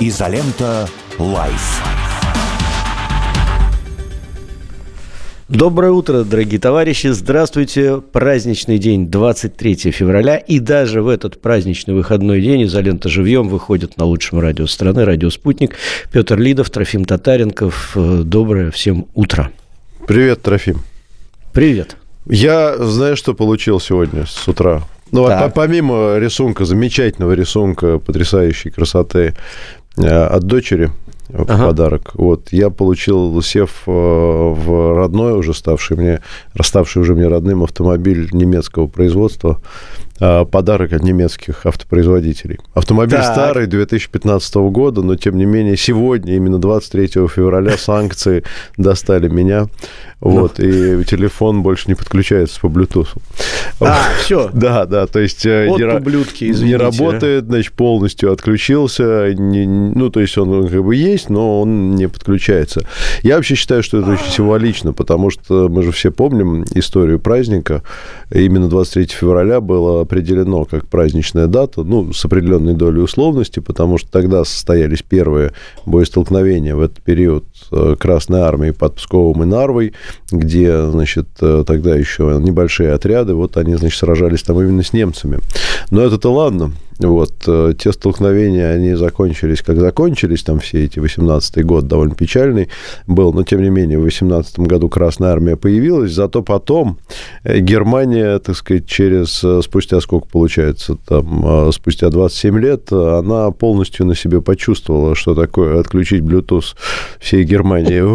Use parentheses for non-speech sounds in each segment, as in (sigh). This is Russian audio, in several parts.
Изолента Live. Доброе утро, дорогие товарищи. Здравствуйте. Праздничный день, 23 февраля. И даже в этот праздничный выходной день «Изолента живьем» выходит на лучшем радио страны, радио «Спутник». Петр Лидов, Трофим Татаренков. Доброе всем утро. Привет, Трофим. Привет. Я знаю, что получил сегодня с утра. Ну, а помимо рисунка, замечательного рисунка, потрясающей красоты э, от дочери в ага. подарок. Вот я получил, сев э, в родной уже ставший мне, расставший уже мне родным автомобиль немецкого производства подарок от немецких автопроизводителей. Автомобиль так. старый 2015 года, но тем не менее сегодня, именно 23 февраля, (laughs) санкции достали меня. Вот, ну. и телефон больше не подключается по Bluetooth. А, все. (laughs) Да, да, то есть э, вот не, ублюдки, извините. не работает, значит, полностью отключился. Не, ну, то есть он как бы есть, но он не подключается. Я вообще считаю, что это очень символично, потому что мы же все помним историю праздника. Именно 23 февраля было определено как праздничная дата, ну, с определенной долей условности, потому что тогда состоялись первые боестолкновения в этот период э, Красной Армии под Псковом и Нарвой, где, значит, э, тогда еще небольшие отряды, вот они, значит, сражались там именно с немцами. Но это-то ладно, вот, э, те столкновения, они закончились, как закончились, там все эти 18-й год довольно печальный был, но тем не менее в 18 году Красная Армия появилась, зато потом э, Германия, так сказать, через, э, спустя сколько получается, там, спустя 27 лет, она полностью на себе почувствовала, что такое отключить Bluetooth всей Германии. (laughs)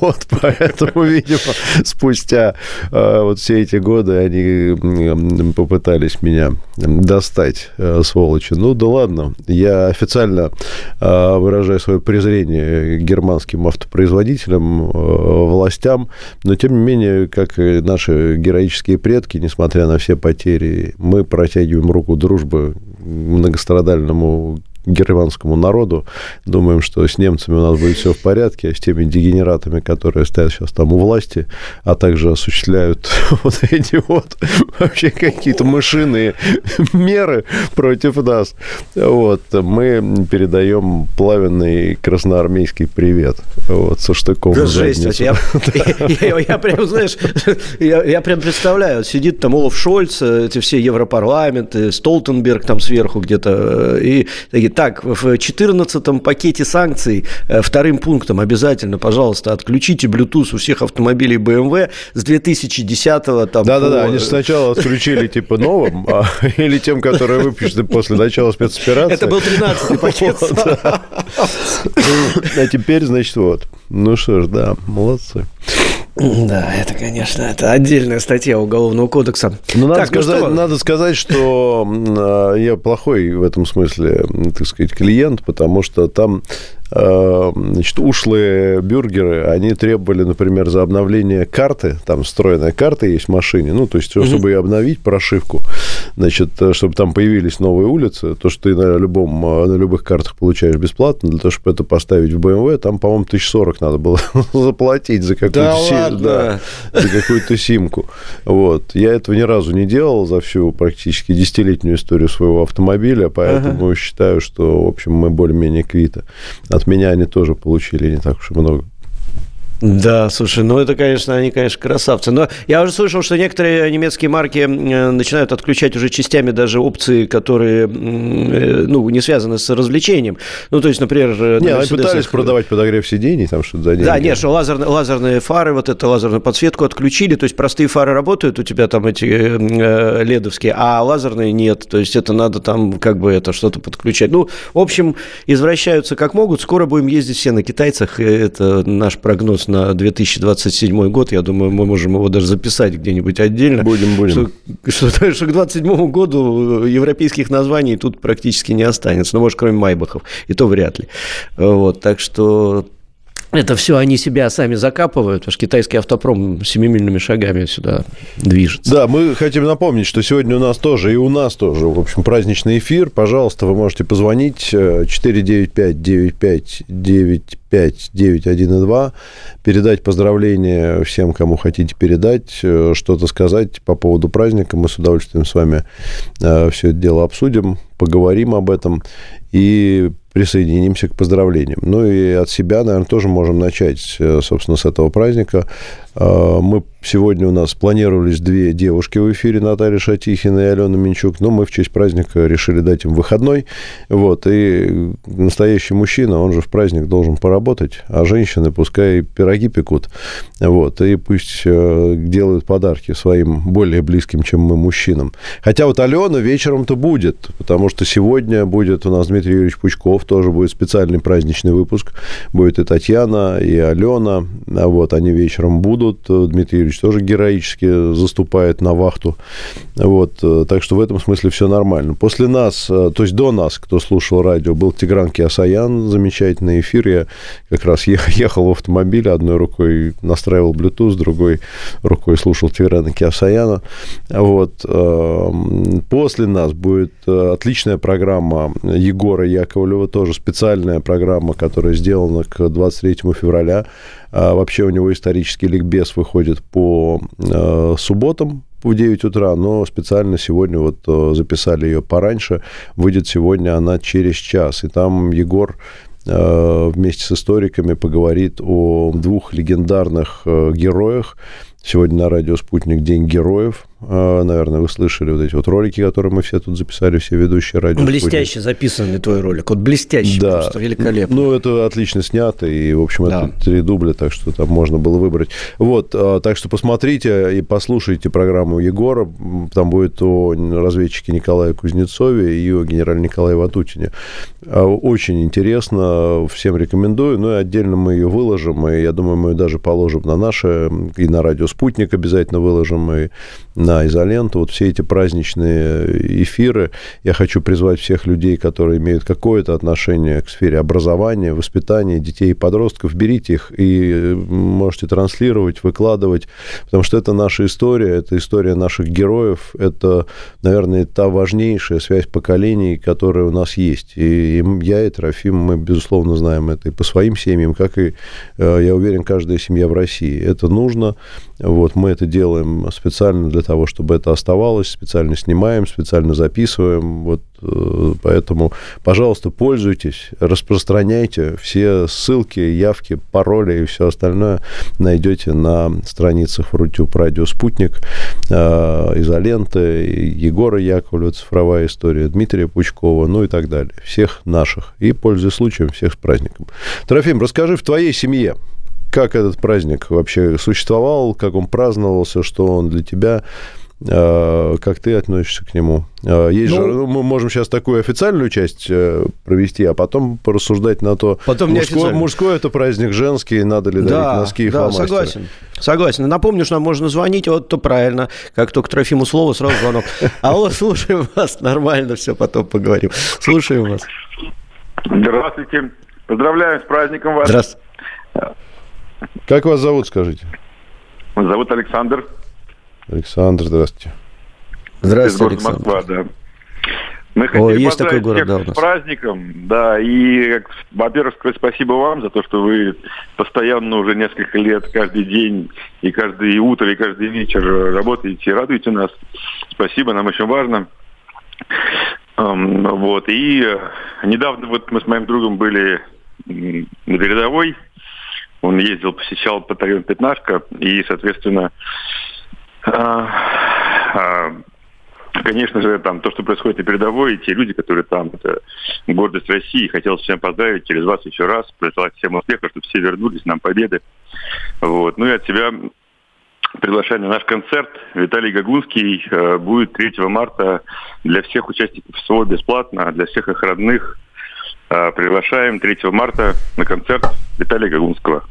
Вот, поэтому, видимо, спустя вот все эти годы они попытались меня достать сволочи. Ну да ладно, я официально а, выражаю свое презрение германским автопроизводителям, а, властям, но тем не менее, как и наши героические предки, несмотря на все потери, мы протягиваем руку дружбы многострадальному германскому народу. Думаем, что с немцами у нас будет все в порядке, а с теми дегенератами, которые стоят сейчас там у власти, а также осуществляют (laughs) вот эти вот вообще какие-то мышиные меры против нас. Вот, мы передаем плавенный красноармейский привет. Вот, со штыком да, жесть, я, я, я прям, знаешь, я, я прям представляю, сидит там Олаф Шольц, эти все Европарламенты, Столтенберг там сверху где-то, и такие, так, в 14-м пакете санкций э, вторым пунктом обязательно, пожалуйста, отключите Bluetooth у всех автомобилей BMW с 2010-го. Там, Да-да-да, они сначала отключили типа новым, а, (laughs) или тем, которые выпущены после начала спецоперации. Это был 13-й (laughs) пакет. (laughs) А теперь, значит, вот. Ну что ж, да, молодцы. (clears throat) Да, это, конечно, это отдельная статья Уголовного кодекса. Но надо, так, ну сказать, ну что? надо сказать, что я плохой в этом смысле, так сказать, клиент, потому что там Э, значит, ушлые бюргеры, они требовали, например, за обновление карты, там встроенная карта есть в машине, ну, то есть, mm-hmm. чтобы ее обновить, прошивку, значит, э, чтобы там появились новые улицы, то, что ты на, любом, э, на любых картах получаешь бесплатно, для того, чтобы это поставить в BMW, там, по-моему, 1040 надо было (laughs) заплатить за какую-то, да сим, да, за какую-то симку. Вот. Я этого ни разу не делал за всю практически десятилетнюю историю своего автомобиля, поэтому ага. считаю, что, в общем, мы более-менее квиты от меня они тоже получили не так уж и много. Да, слушай, ну это, конечно, они, конечно, красавцы. Но я уже слышал, что некоторые немецкие марки э, начинают отключать уже частями даже опции, которые, э, ну, не связаны с развлечением. Ну, то есть, например... Э, не, они пытались продавать подогрев сидений, там что-то за деньги. Да, нет, что лазерные, лазерные фары, вот эту лазерную подсветку отключили, то есть простые фары работают, у тебя там эти э, ледовские, а лазерные нет, то есть это надо там как бы это что-то подключать. Ну, в общем, извращаются как могут, скоро будем ездить все на китайцах, это наш прогноз на 2027 год. Я думаю, мы можем его даже записать где-нибудь отдельно. Будем, будем. Что, что, (laughs) что к 2027 году европейских названий тут практически не останется. Ну, может, кроме Майбахов. И то вряд ли. Вот, так что это все они себя сами закапывают, потому что китайский автопром семимильными шагами сюда движется. Да, мы хотим напомнить, что сегодня у нас тоже, и у нас тоже, в общем, праздничный эфир. Пожалуйста, вы можете позвонить 495-9595 5 9 1 и 2, передать поздравления всем, кому хотите передать, э, что-то сказать по поводу праздника. Мы с удовольствием с вами э, все это дело обсудим, поговорим об этом и присоединимся к поздравлениям. Ну и от себя, наверное, тоже можем начать, э, собственно, с этого праздника. А, мы сегодня у нас планировались две девушки в эфире, Наталья Шатихина и Алена Минчук, но мы в честь праздника решили дать им выходной. Вот, и настоящий мужчина, он же в праздник должен поработать, а женщины пускай пироги пекут. Вот, и пусть э, делают подарки своим более близким, чем мы, мужчинам. Хотя вот Алена вечером-то будет, потому что сегодня будет у нас Дмитрий Юрьевич Пучков, тоже будет специальный праздничный выпуск. Будет и Татьяна, и Алена. А вот, они вечером будут тут Дмитрий Юрьевич тоже героически заступает на вахту. Вот, э, так что в этом смысле все нормально. После нас, э, то есть до нас, кто слушал радио, был Тигран Киасаян, замечательный эфир. Я как раз (laughs) ехал в автомобиле, одной рукой настраивал Bluetooth, другой рукой слушал Тиграна Киасаяна. Вот. Эм, после нас будет э, отличная программа Егора Яковлева, тоже специальная программа, которая сделана к 23 февраля. А вообще у него исторический ликбез выходит по э, субботам в 9 утра, но специально сегодня вот э, записали ее пораньше. Выйдет сегодня она через час. И там Егор э, вместе с историками поговорит о двух легендарных героях. Сегодня на радио «Спутник» День героев. А, наверное, вы слышали вот эти вот ролики, которые мы все тут записали, все ведущие радио. Блестяще записанный твой ролик. Вот блестяще, да. просто великолепно. Ну, это отлично снято, и, в общем, да. это три дубля, так что там можно было выбрать. Вот, а, так что посмотрите и послушайте программу Егора. Там будет о разведчике Николае Кузнецове и о генерале Николае Ватутине. А, очень интересно, всем рекомендую. Ну, и отдельно мы ее выложим, и я думаю, мы ее даже положим на наше, и на радио «Спутник» обязательно выложим, и на изоленту. Вот все эти праздничные эфиры. Я хочу призвать всех людей, которые имеют какое-то отношение к сфере образования, воспитания детей и подростков. Берите их и можете транслировать, выкладывать, потому что это наша история, это история наших героев, это, наверное, та важнейшая связь поколений, которая у нас есть. И я и Трофим, мы, безусловно, знаем это и по своим семьям, как и, э, я уверен, каждая семья в России. Это нужно. Вот, мы это делаем специально для того, чтобы это оставалось, специально снимаем, специально записываем. Вот, э, поэтому, пожалуйста, пользуйтесь, распространяйте все ссылки, явки, пароли и все остальное найдете на страницах Рутюб Радио Спутник, э, изоленты, Егора Яковлева, цифровая история, Дмитрия Пучкова, ну и так далее. Всех наших. И, пользуясь случаем, всех с праздником. Трофим, расскажи в твоей семье, как этот праздник вообще существовал, как он праздновался, что он для тебя, э, как ты относишься к нему? Э, есть ну, же, ну, мы можем сейчас такую официальную часть э, провести, а потом порассуждать на то, потом мужской, мужской это праздник, женский, надо ли дарить да, носки и да, согласен. Согласен. Напомню, что нам можно звонить, вот то правильно, как только Трофиму слово, сразу звонок. (laughs) Алло, слушаем вас, нормально все, потом поговорим. Слушаем вас. Здравствуйте. Поздравляю с праздником вас. Здравствуйте. Как вас зовут, скажите? Меня зовут Александр. Александр, здравствуйте. Здравствуйте, Из Александр. Москва, да. Мы хотели О, есть такой город, да, у нас. с праздником, да, и, во-первых, сказать спасибо вам за то, что вы постоянно уже несколько лет, каждый день, и каждое утро, и каждый вечер работаете и радуете нас. Спасибо, нам очень важно. Вот, и недавно вот мы с моим другом были на передовой, он ездил, посещал батальон «Пятнашка», и, соответственно, а, а, конечно же, там то, что происходит на передовой, и те люди, которые там, это гордость России. Хотел всем поздравить через вас еще раз, пожелать всем успеха, чтобы все вернулись, нам победы. Вот. Ну и от себя приглашаю на наш концерт. Виталий Гагунский э, будет 3 марта для всех участников СО бесплатно, а для всех их родных приглашаем 3 марта на концерт Виталия Гагунского.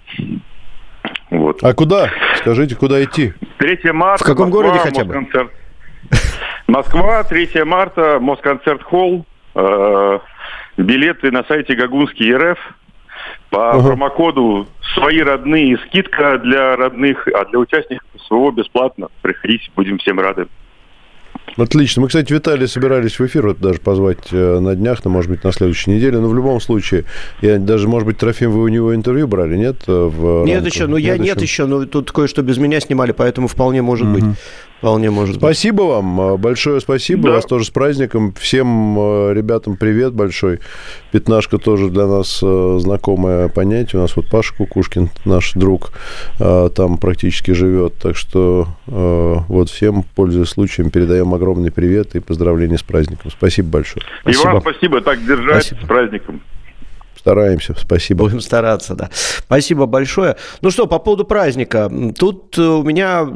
Вот. А куда? Скажите, куда идти? 3 марта. В каком Москва, городе хотя бы? Москонцерт. Москва, 3 марта, Москонцерт Холл. Э, билеты на сайте Гагунский РФ. По ага. промокоду «Свои родные» скидка для родных, а для участников СВО бесплатно. Приходите, будем всем рады. Отлично. Мы, кстати, Виталий собирались в эфир вот даже позвать э, на днях, но, может быть, на следующей неделе. Но в любом случае, я даже, может быть, Трофим, вы у него интервью брали, нет? Э, в нет рамку? еще, ну я нет еще, но тут кое-что без меня снимали, поэтому вполне может угу. быть. Вполне может спасибо быть. вам, э, большое спасибо. Да. Вас тоже с праздником. Всем ребятам привет большой. Пятнашка тоже для нас знакомое понятие. У нас вот Паша Кукушкин, наш друг, там практически живет. Так что вот всем, пользуясь случаем, передаем огромный привет и поздравления с праздником. Спасибо большое. И спасибо. вам спасибо, так держать спасибо. с праздником. Стараемся, спасибо. Будем стараться, да. Спасибо большое. Ну что, по поводу праздника. Тут у меня,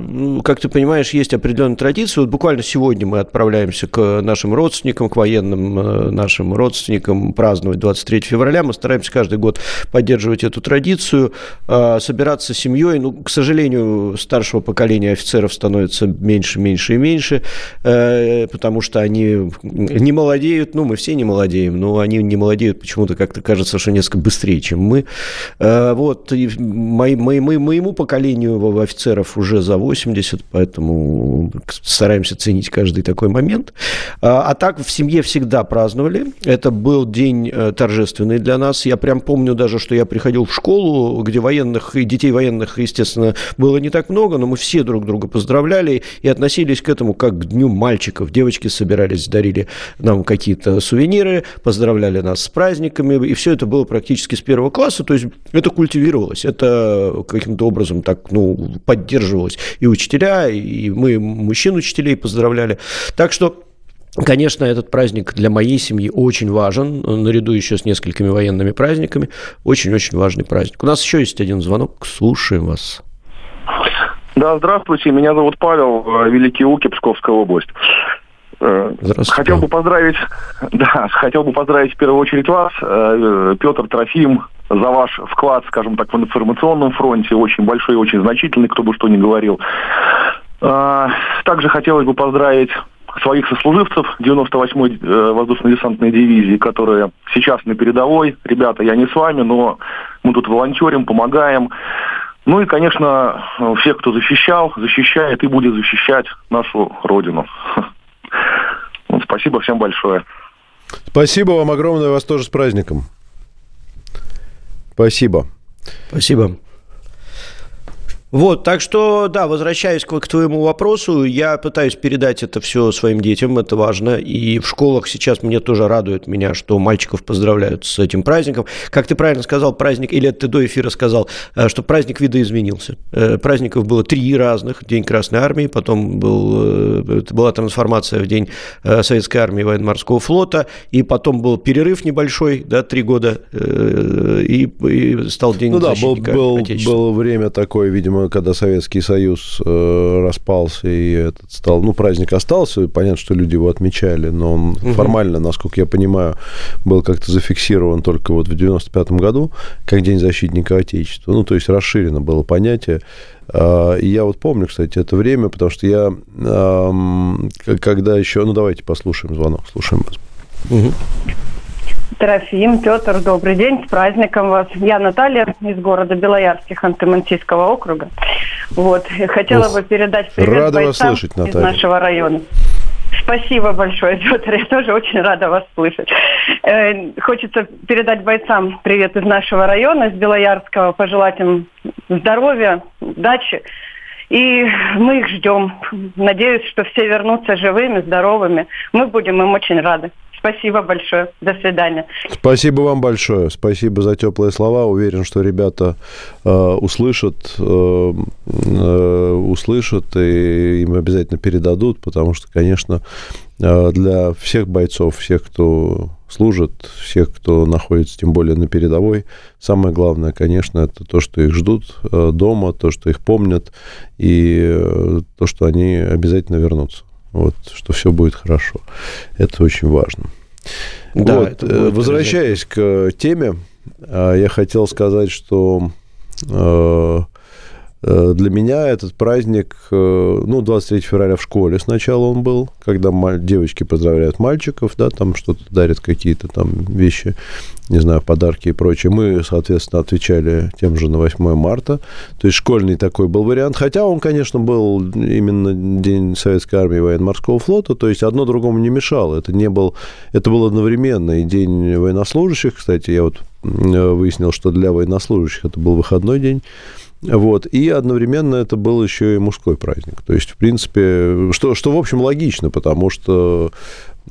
как ты понимаешь, есть определенная традиция. Вот буквально сегодня мы отправляемся к нашим родственникам, к военным э, нашим родственникам праздновать 23 февраля. Мы стараемся каждый год поддерживать эту традицию, э, собираться с семьей. Ну, к сожалению, старшего поколения офицеров становится меньше, меньше и меньше, э, потому что они не молодеют. Ну, мы все не молодеем, но они не молодеют почему-то, как-то кажется, что несколько быстрее, чем мы. Э, вот, и мои, мои, моему поколению офицеров уже за 80, поэтому стараемся ценить каждый такой момент. А, а так в семье всегда праздновали. Это был день э, торжественный для нас. Я прям помню даже, что я приходил в школу, где военных и детей военных, естественно, было не так много, но мы все друг друга поздравляли и относились к этому как к дню мальчиков. Девочки собирались, дарили нам какие-то сувениры, поздравляли нас с праздниками, и все это было практически с первого класса, то есть это культивировалось, это каким-то образом так, ну, поддерживалось. И учителя, и мы мужчин-учителей поздравляли. Так что Конечно, этот праздник для моей семьи очень важен, наряду еще с несколькими военными праздниками. Очень-очень важный праздник. У нас еще есть один звонок. Слушаем вас. Да, здравствуйте. Меня зовут Павел, Великий Уки, Псковская область. Э, хотел бы поздравить, (laughs) да, хотел бы поздравить в первую очередь вас, э, Петр Трофим, за ваш вклад, скажем так, в информационном фронте, очень большой и очень значительный, кто бы что ни говорил. Э, также хотелось бы поздравить своих сослуживцев 98-й воздушно-десантной дивизии, которые сейчас на передовой. Ребята, я не с вами, но мы тут волонтерим, помогаем. Ну и, конечно, всех, кто защищал, защищает и будет защищать нашу Родину. (laughs) Спасибо всем большое. Спасибо вам огромное, вас тоже с праздником. Спасибо. Спасибо. Вот, так что, да, возвращаясь к, к твоему вопросу, я пытаюсь передать это все своим детям, это важно. И в школах сейчас мне тоже радует меня, что мальчиков поздравляют с этим праздником. Как ты правильно сказал, праздник, или ты до эфира сказал, э, что праздник видоизменился. Э, праздников было три разных. День Красной Армии, потом был, э, была трансформация в День Советской Армии и Военно-Морского флота, и потом был перерыв небольшой, да, три года, и, и стал День ну, да, был, был, было время такое, видимо, когда Советский Союз э, распался и этот стал, ну, праздник остался, понятно, что люди его отмечали, но он угу. формально, насколько я понимаю, был как-то зафиксирован только вот в 95 году, как День защитника Отечества. Ну, то есть расширено было понятие. Э, и я вот помню, кстати, это время, потому что я, когда еще... Ну, давайте послушаем звонок, слушаем вас. Угу. Трофим, Петр, добрый день, с праздником вас. Я Наталья из города Белоярских, Антимантийского округа. Вот, хотела Ох, бы передать привет рада бойцам вас слышать, Наталья. из нашего района. Спасибо большое, (laughs) Петр. Я тоже очень рада вас слышать. Э, хочется передать бойцам привет из нашего района, из Белоярского, пожелать им здоровья, удачи. И мы их ждем. Надеюсь, что все вернутся живыми, здоровыми. Мы будем им очень рады. Спасибо большое. До свидания. Спасибо вам большое. Спасибо за теплые слова. Уверен, что ребята э, услышат, э, э, услышат и им обязательно передадут, потому что, конечно, э, для всех бойцов, всех, кто служит, всех, кто находится, тем более на передовой, самое главное, конечно, это то, что их ждут э, дома, то, что их помнят, и э, то, что они обязательно вернутся вот, что все будет хорошо. Это очень важно. Да, вот, э, возвращаясь к теме, э, я хотел сказать, что Э, для меня этот праздник, э, ну, 23 февраля в школе сначала он был, когда девочки поздравляют мальчиков, да, там что-то дарят какие-то там вещи, не знаю, подарки и прочее. Мы, соответственно, отвечали тем же на 8 марта. То есть школьный такой был вариант. Хотя он, конечно, был именно День Советской армии и военно-морского флота. То есть одно другому не мешало. Это не был... Это был одновременно и День военнослужащих. Кстати, я вот выяснил, что для военнослужащих это был выходной день. Вот. И одновременно это был еще и мужской праздник. То есть, в принципе, что, что в общем, логично, потому что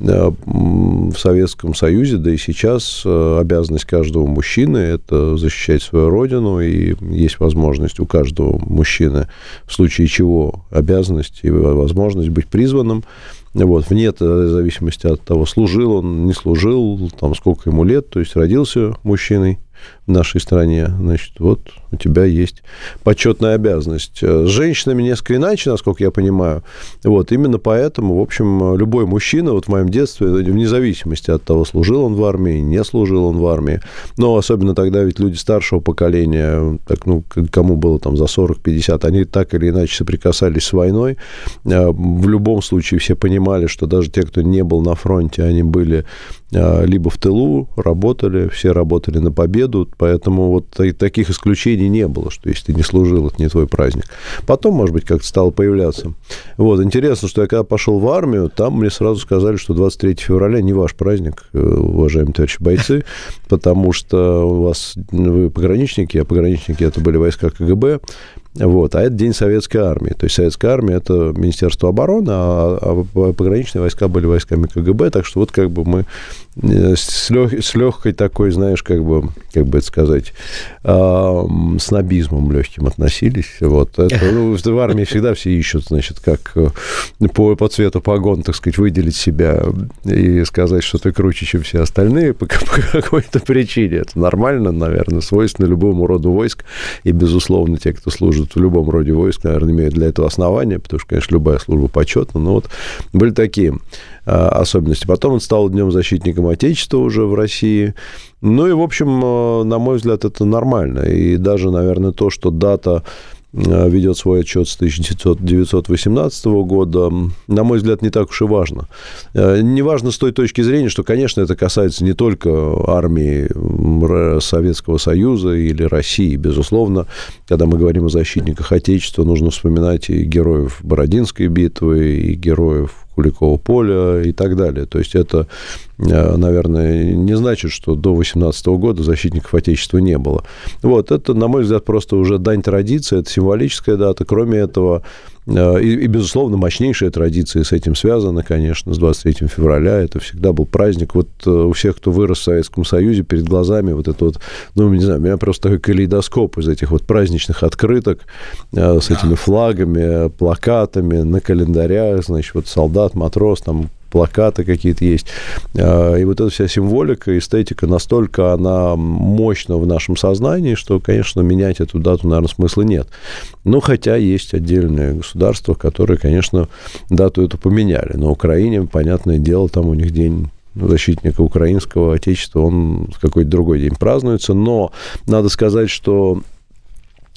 э, в Советском Союзе, да и сейчас э, обязанность каждого мужчины – это защищать свою родину, и есть возможность у каждого мужчины, в случае чего обязанность и возможность быть призванным, вот, вне зависимости от того, служил он, не служил, там, сколько ему лет, то есть родился мужчиной, в нашей стране, значит, вот у тебя есть почетная обязанность. С женщинами несколько иначе, насколько я понимаю. Вот, именно поэтому, в общем, любой мужчина, вот в моем детстве, вне зависимости от того, служил он в армии, не служил он в армии, но особенно тогда ведь люди старшего поколения, так, ну, кому было там за 40-50, они так или иначе соприкасались с войной. А, в любом случае все понимали, что даже те, кто не был на фронте, они были либо в тылу, работали, все работали на победу, поэтому вот таких исключений не было, что если ты не служил, это не твой праздник. Потом, может быть, как-то стало появляться. Вот, интересно, что я когда пошел в армию, там мне сразу сказали, что 23 февраля не ваш праздник, э, уважаемые товарищи бойцы, потому что у вас, вы пограничники, а пограничники это были войска КГБ, вот, а это День Советской Армии. То есть Советская Армия – это Министерство обороны, а, а пограничные войска были войсками КГБ, так что вот как бы мы с, лег, с легкой такой, знаешь, как бы, как бы это сказать, э, снобизмом легким относились. Вот. Это, (laughs) ну, в армии всегда все ищут, значит, как э, по, по цвету погон, так сказать, выделить себя и сказать, что ты круче, чем все остальные по, (laughs) по какой-то причине. Это нормально, наверное, свойственно любому роду войск. И, безусловно, те, кто служит в любом роде войск, наверное, имеют для этого основания, потому что, конечно, любая служба почетна, но вот были такие особенности. Потом он стал Днем защитником Отечества уже в России. Ну и, в общем, а, на мой взгляд, это нормально. И даже, наверное, то, что дата Э, ведет свой отчет с 1918 года, на мой взгляд, не так уж и важно. Э, не важно с той точки зрения, что, конечно, это касается не только армии Советского Союза или России. Безусловно, когда мы говорим о защитниках Отечества, нужно вспоминать и героев Бородинской битвы, и героев Куликова поля и так далее. То есть это, наверное, не значит, что до 18 года защитников Отечества не было. Вот, это, на мой взгляд, просто уже дань традиции, это символическая дата. Кроме этого, Э, и, и, безусловно, мощнейшая традиция с этим связана, конечно, с 23 февраля. Это всегда был праздник. Вот э, у всех, кто вырос в Советском Союзе, перед глазами вот это вот, ну, не знаю, у меня просто такой калейдоскоп из этих вот праздничных открыток э, с этими флагами, плакатами на календарях, значит, вот солдат, матрос, там плакаты какие-то есть. А, и вот эта вся символика, эстетика настолько она мощна в нашем сознании, что, конечно, менять эту дату, наверное, смысла нет. Но хотя есть отдельные государства, которые, конечно, дату эту поменяли. На Украине, понятное дело, там у них день защитника украинского отечества, он в какой-то другой день празднуется. Но надо сказать, что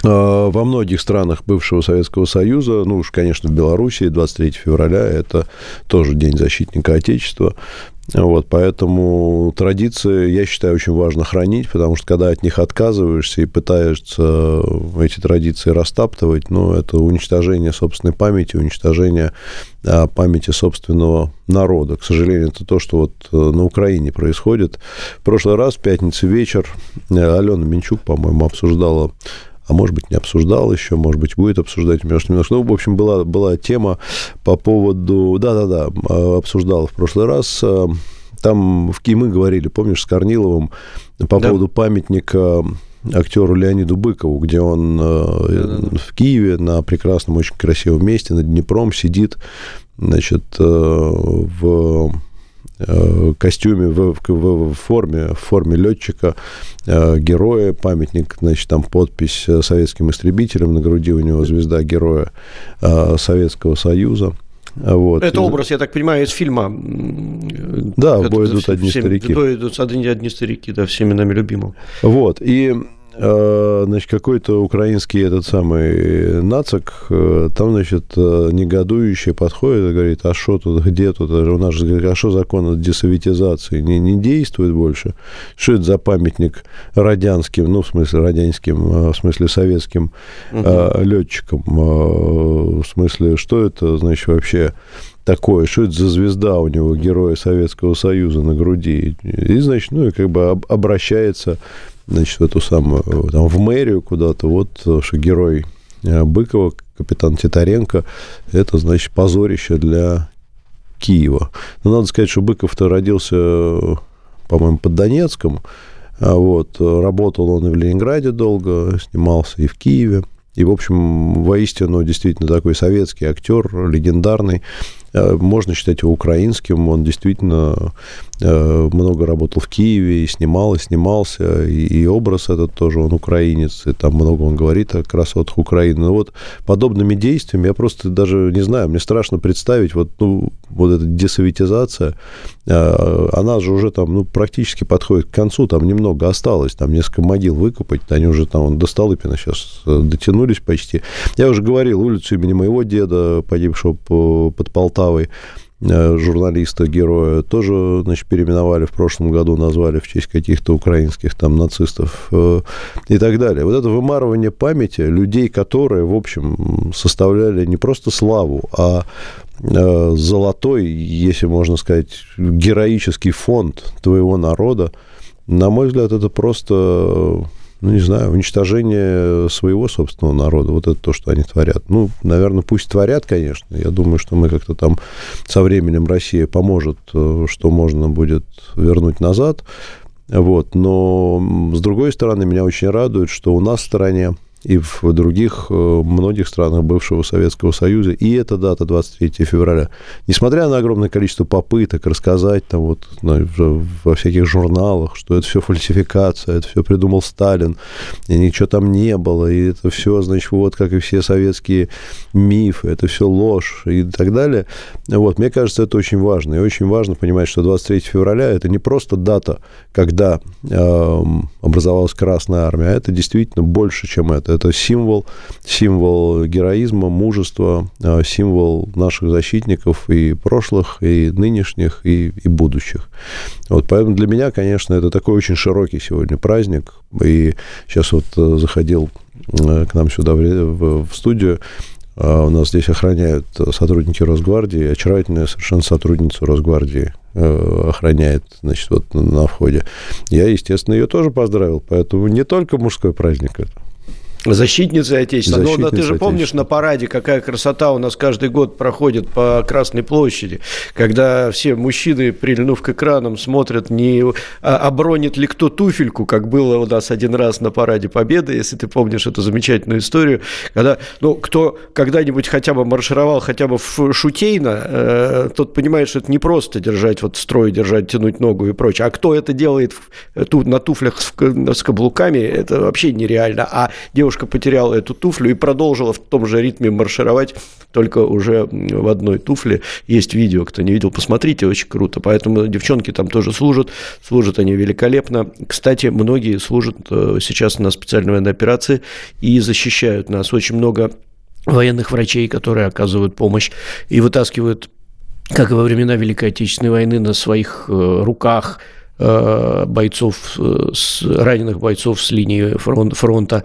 во многих странах бывшего Советского Союза, ну уж, конечно, в Белоруссии 23 февраля это тоже День защитника Отечества. Вот, поэтому традиции, я считаю, очень важно хранить, потому что когда от них отказываешься и пытаешься эти традиции растаптывать, ну, это уничтожение собственной памяти, уничтожение а, памяти собственного народа. К сожалению, это то, что вот э, на Украине происходит. В прошлый раз, в пятницу вечер, э, Алена Минчук, по-моему, обсуждала а может быть, не обсуждал еще, может быть, будет обсуждать между немножко. Ну, в общем, была, была тема по поводу... Да-да-да, а, обсуждал в прошлый раз. А, там в Кимы говорили, помнишь, с Корниловым по да. поводу памятника актеру Леониду Быкову, где он да, да, да. в Киеве на прекрасном, очень красивом месте над Днепром сидит, значит, э, в костюме, в, в, в форме, в форме летчика, э, героя, памятник, значит, там подпись э, советским истребителям, на груди у него звезда героя Советского Союза. Вот. Это образ, я так понимаю, из фильма. Да, в бой идут одни старики. В бой идут одни, одни старики, да, всеми нами любимым. Вот, и э, значит, какой-то украинский этот самый нацик, э, там, значит, э, негодующий подходит и говорит, а что тут, где тут, у нас же, а что закон о десоветизации не, не действует больше? Что это за памятник радянским, ну, в смысле, радянским, в смысле, советским угу. летчикам? В смысле, что это, значит, вообще такое, что это за звезда у него, героя Советского Союза на груди. И, значит, ну, и как бы обращается, значит, в эту самую, там, в мэрию куда-то, вот, что герой э, Быкова, капитан Титаренко, это, значит, позорище для Киева. Но надо сказать, что Быков-то родился, по-моему, под Донецком, а вот, работал он и в Ленинграде долго, снимался и в Киеве. И, в общем, воистину действительно такой советский актер, легендарный. Э, можно считать его украинским. Он действительно э, много работал в Киеве и снимал, и снимался. И, и образ этот тоже, он украинец. И там много он говорит о красотах Украины. Но вот подобными действиями я просто даже не знаю, мне страшно представить вот, ну, вот эта десоветизация, э, она же уже там ну, практически подходит к концу, там немного осталось, там несколько могил выкопать, они уже там до Столыпина сейчас дотянулись почти. Я уже говорил, улицу имени моего деда, погибшего под Полтавой, Э, журналиста, героя, тоже, значит, переименовали в прошлом году, назвали в честь каких-то украинских там нацистов э, и так далее. Вот это вымарывание памяти людей, которые, в общем, составляли не просто славу, а э, золотой, если можно сказать, героический фонд твоего народа, на мой взгляд, это просто ну, не знаю, уничтожение своего собственного народа. Вот это то, что они творят. Ну, наверное, пусть творят, конечно. Я думаю, что мы как-то там со временем Россия поможет, э, что можно будет вернуть назад. Вот. Но, с другой стороны, меня очень радует, что у нас в стране и в других э, многих странах бывшего Советского Союза. И эта дата 23 февраля. Несмотря на огромное количество попыток рассказать там вот во всяких журналах, что это все фальсификация, это все придумал Сталин, и ничего там не было, и это все, значит, вот как и все советские мифы, это все ложь и так далее. Вот, мне кажется, это очень важно. И очень важно понимать, что 23 февраля это не просто дата, когда э, образовалась Красная Армия, а это действительно больше, чем это это символ, символ героизма, мужества, а, символ наших защитников и прошлых, и нынешних, и, и будущих. Вот поэтому для меня, конечно, это такой очень широкий сегодня праздник. И сейчас вот э, заходил э, к нам сюда в, в студию, а, у нас здесь охраняют сотрудники Росгвардии, очаровательная совершенно сотрудница Росгвардии э, охраняет, значит, вот на входе. Я, естественно, ее тоже поздравил, поэтому не только мужской праздник это. Защитницы Отечества. Защитницы Но, но ты же помнишь на параде, какая красота у нас каждый год проходит по Красной площади, когда все мужчины, прильнув к экранам, смотрят, не а, обронит ли кто туфельку, как было у нас один раз на параде Победы, если ты помнишь эту замечательную историю, когда, ну, кто когда-нибудь хотя бы маршировал хотя бы в шутейно, э, тот понимает, что это не просто держать вот строй, держать, тянуть ногу и прочее. А кто это делает в, тут на туфлях с, с каблуками, это вообще нереально. А девушка девушка потеряла эту туфлю и продолжила в том же ритме маршировать, только уже в одной туфле. Есть видео, кто не видел, посмотрите, очень круто. Поэтому девчонки там тоже служат, служат они великолепно. Кстати, многие служат э, сейчас на специальной военной операции и защищают нас. Очень много военных врачей, которые оказывают помощь и вытаскивают, как и во времена Великой Отечественной войны, на своих э, руках бойцов, э, с, раненых бойцов с линии фронта.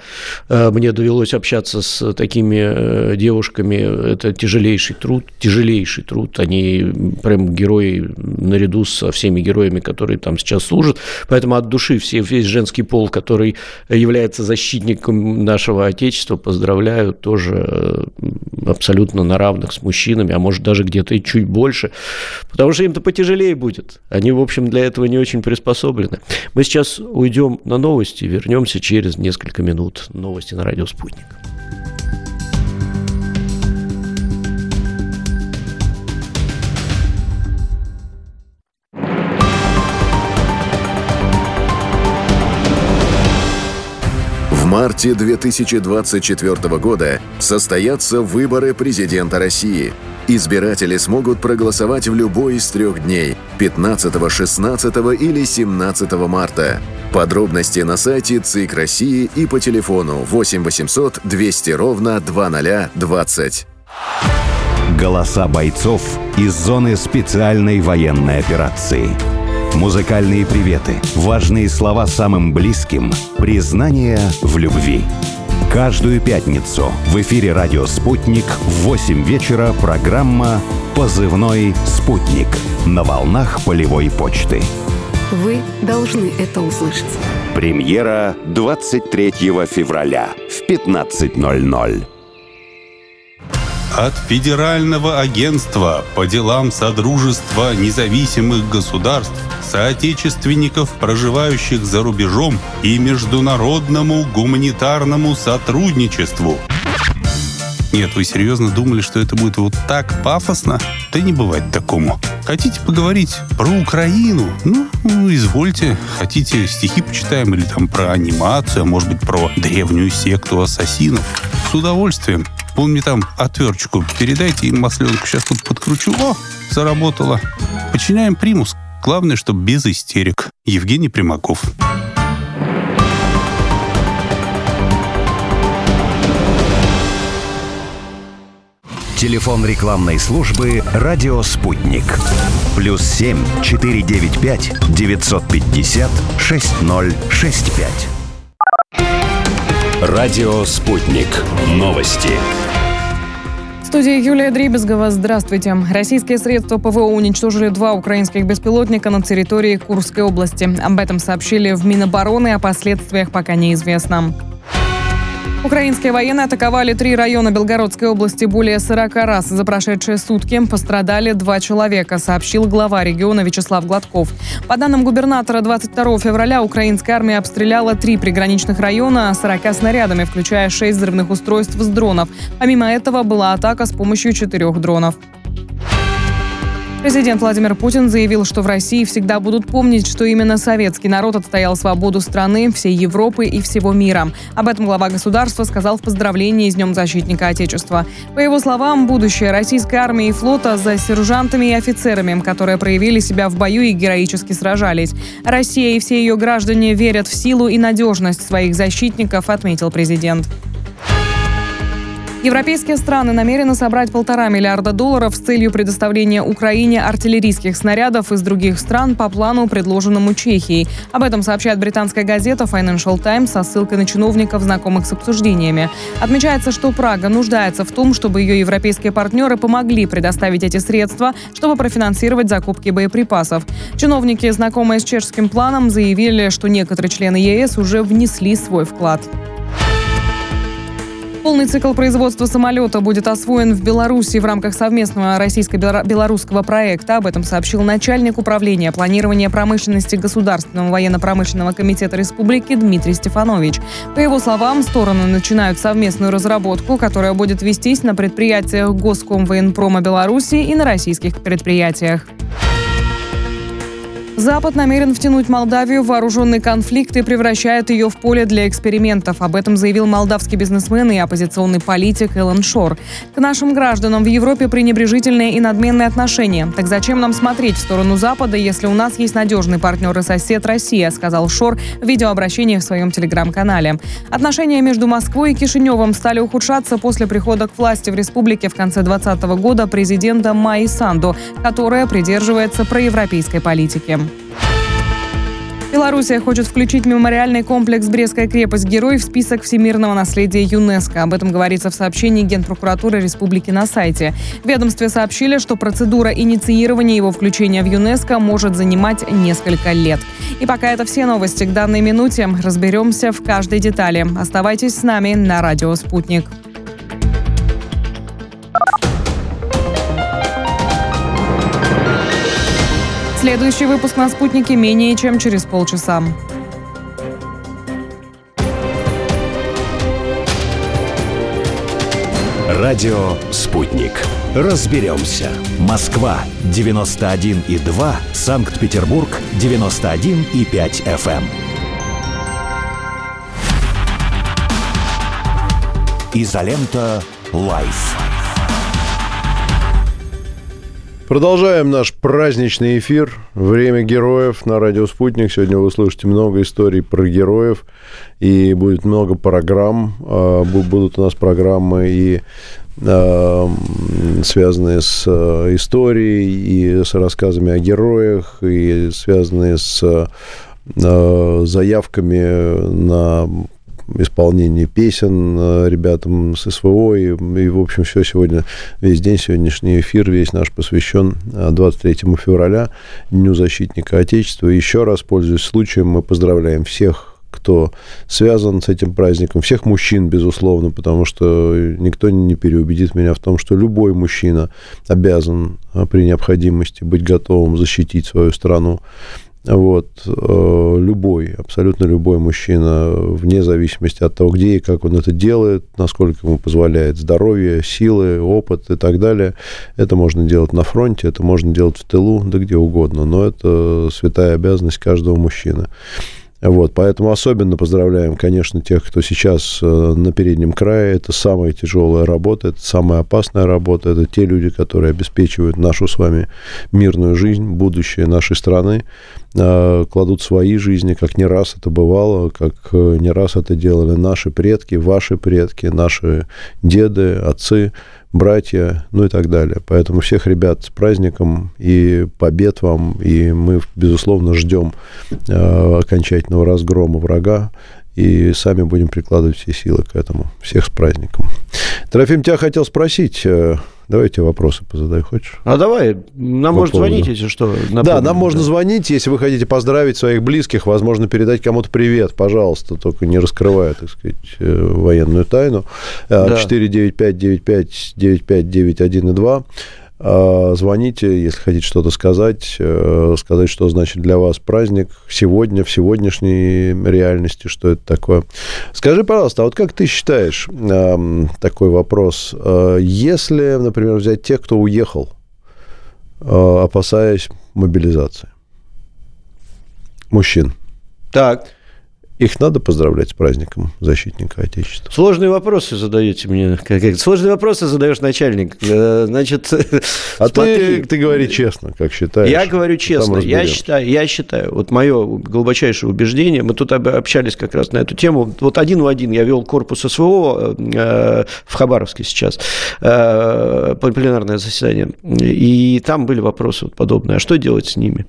Э, мне довелось общаться с такими девушками. Это тяжелейший труд, тяжелейший труд. Они прям герои наряду со всеми героями, которые там сейчас служат. Поэтому от души все, весь женский пол, который является защитником нашего Отечества, поздравляю тоже абсолютно на равных с мужчинами, а может даже где-то и чуть больше. Потому что им-то потяжелее будет. Они, в общем, для этого не очень приспособлены. Мы сейчас уйдем на новости, вернемся через несколько минут. Новости на радио «Спутник». В марте 2024 года состоятся выборы президента России – Избиратели смогут проголосовать в любой из трех дней – 15, 16 или 17 марта. Подробности на сайте ЦИК России и по телефону 8 800 200 ровно 2020. Голоса бойцов из зоны специальной военной операции. Музыкальные приветы, важные слова самым близким, признание в любви. Каждую пятницу в эфире «Радио Спутник» в 8 вечера программа «Позывной спутник» на волнах полевой почты. Вы должны это услышать. Премьера 23 февраля в 15.00. От Федерального агентства по делам Содружества независимых государств, соотечественников, проживающих за рубежом и международному гуманитарному сотрудничеству. Нет, вы серьезно думали, что это будет вот так пафосно? Да не бывает такому. Хотите поговорить про Украину? Ну, извольте. Хотите стихи почитаем или там про анимацию, а может быть про древнюю секту ассасинов? С удовольствием. Вон мне там отверточку передайте им масленку. Сейчас тут подкручу. О, заработало. Починяем примус. Главное, чтобы без истерик. Евгений Примаков. Телефон рекламной службы «Радио Спутник». Плюс семь четыре девять пять девятьсот пятьдесят шесть ноль шесть пять. Радио «Спутник». Новости. В студии Юлия Дребезгова. Здравствуйте. Российские средства ПВО уничтожили два украинских беспилотника на территории Курской области. Об этом сообщили в Минобороны, о последствиях пока неизвестно. Украинские военные атаковали три района Белгородской области более 40 раз. За прошедшие сутки пострадали два человека, сообщил глава региона Вячеслав Гладков. По данным губернатора, 22 февраля украинская армия обстреляла три приграничных района 40 снарядами, включая 6 взрывных устройств с дронов. Помимо этого была атака с помощью четырех дронов. Президент Владимир Путин заявил, что в России всегда будут помнить, что именно советский народ отстоял свободу страны, всей Европы и всего мира. Об этом глава государства сказал в поздравлении с Днем защитника Отечества. По его словам, будущее российской армии и флота за сержантами и офицерами, которые проявили себя в бою и героически сражались. Россия и все ее граждане верят в силу и надежность своих защитников, отметил президент. Европейские страны намерены собрать полтора миллиарда долларов с целью предоставления Украине артиллерийских снарядов из других стран по плану, предложенному Чехией. Об этом сообщает британская газета Financial Times со ссылкой на чиновников, знакомых с обсуждениями. Отмечается, что Прага нуждается в том, чтобы ее европейские партнеры помогли предоставить эти средства, чтобы профинансировать закупки боеприпасов. Чиновники, знакомые с чешским планом, заявили, что некоторые члены ЕС уже внесли свой вклад. Полный цикл производства самолета будет освоен в Беларуси в рамках совместного российско-белорусского проекта. Об этом сообщил начальник управления планирования промышленности Государственного военно-промышленного комитета республики Дмитрий Стефанович. По его словам, стороны начинают совместную разработку, которая будет вестись на предприятиях Госкомвоенпрома Беларуси и на российских предприятиях. Запад намерен втянуть Молдавию в вооруженный конфликт и превращает ее в поле для экспериментов. Об этом заявил молдавский бизнесмен и оппозиционный политик Эллен Шор. К нашим гражданам в Европе пренебрежительные и надменные отношения. Так зачем нам смотреть в сторону Запада, если у нас есть надежный партнер и сосед Россия, сказал Шор в видеообращении в своем телеграм-канале. Отношения между Москвой и Кишиневым стали ухудшаться после прихода к власти в республике в конце 2020 года президента Майи Санду, которая придерживается проевропейской политики. Белоруссия хочет включить мемориальный комплекс «Брестская крепость. Герой» в список всемирного наследия ЮНЕСКО. Об этом говорится в сообщении Генпрокуратуры Республики на сайте. В ведомстве сообщили, что процедура инициирования его включения в ЮНЕСКО может занимать несколько лет. И пока это все новости к данной минуте. Разберемся в каждой детали. Оставайтесь с нами на радио «Спутник». Следующий выпуск на «Спутнике» менее чем через полчаса. Радио «Спутник». Разберемся. Москва, 91,2. Санкт-Петербург, 91,5 FM. Изолента «Live». Продолжаем наш праздничный эфир. Время героев на радио «Спутник». Сегодня вы услышите много историй про героев. И будет много программ. А, будут у нас программы и а, связанные с а, историей, и с рассказами о героях, и связанные с заявками на исполнении песен э, ребятам с СВО. И, и, в общем, все сегодня, весь день, сегодняшний эфир, весь наш посвящен 23 э, февраля, Дню защитника Отечества. Еще раз, пользуясь случаем, мы поздравляем всех кто связан с этим праздником, всех мужчин, безусловно, потому что никто не переубедит меня в том, что любой мужчина обязан э, при необходимости быть готовым защитить свою страну. Вот, э, любой, абсолютно любой мужчина, вне зависимости от того, где и как он это делает, насколько ему позволяет здоровье, силы, опыт и так далее, это можно делать на фронте, это можно делать в тылу, да где угодно, но это святая обязанность каждого мужчины. Вот, поэтому особенно поздравляем, конечно, тех, кто сейчас э, на переднем крае. Это самая тяжелая работа, это самая опасная работа. Это те люди, которые обеспечивают нашу с вами мирную жизнь, будущее нашей страны, э, кладут свои жизни, как не раз это бывало, как э, не раз это делали наши предки, ваши предки, наши деды, отцы братья, ну и так далее. Поэтому всех ребят с праздником и побед вам, и мы, безусловно, ждем э, окончательного разгрома врага, и сами будем прикладывать все силы к этому. Всех с праздником. Трофим, тебя хотел спросить, э, Давайте вопросы позадай, хочешь? А давай, нам можно звонить, если что. Напомню. Да, нам можно звонить, если вы хотите поздравить своих близких, возможно, передать кому-то привет, пожалуйста, только не раскрывая, так сказать, э, военную тайну. Да. 495-95-95-91 и 2. А, звоните, если хотите что-то сказать, э, сказать, что значит для вас праздник сегодня, в сегодняшней реальности, что это такое. Скажи, пожалуйста, а вот как ты считаешь, такой вопрос, э, если, например, взять тех, кто уехал, э, опасаясь мобилизации, мужчин. Так. Их надо поздравлять с праздником защитника Отечества. Сложные вопросы задаете мне. Сложные вопросы задаешь начальник. Э, значит, а ты, ты говори честно, как считаешь. Я говорю честно. Я считаю, я считаю, вот мое глубочайшее убеждение, мы тут общались как раз на эту тему. Вот один в один я вел корпус СВО э, в Хабаровске сейчас, э, пленарное заседание, и там были вопросы вот подобные. А что делать с ними?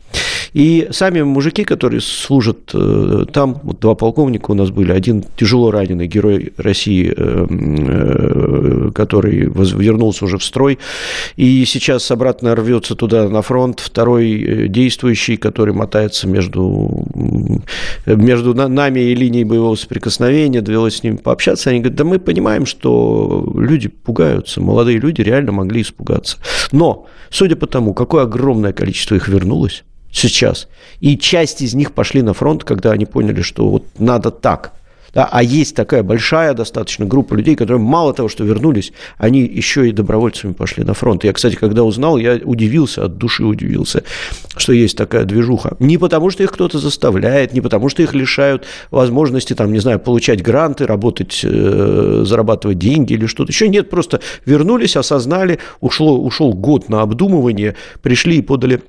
И сами мужики, которые служат там, вот два полковника у нас были. Один тяжело раненый герой России, э, э, который вернулся уже в строй, и сейчас обратно рвется туда на фронт. Второй э, действующий, который мотается между, между нами и линией боевого соприкосновения, довелось с ним пообщаться. Они говорят, да мы понимаем, что люди пугаются, молодые люди реально могли испугаться. Но, судя по тому, какое огромное количество их вернулось, сейчас. И часть из них пошли на фронт, когда они поняли, что вот надо так. Да, а есть такая большая достаточно группа людей, которые мало того, что вернулись, они еще и добровольцами пошли на фронт. Я, кстати, когда узнал, я удивился, от души удивился, что есть такая движуха. Не потому, что их кто-то заставляет, не потому, что их лишают возможности, там, не знаю, получать гранты, работать, э, зарабатывать деньги или что-то еще. Нет, просто вернулись, осознали, ушло, ушел год на обдумывание, пришли и подали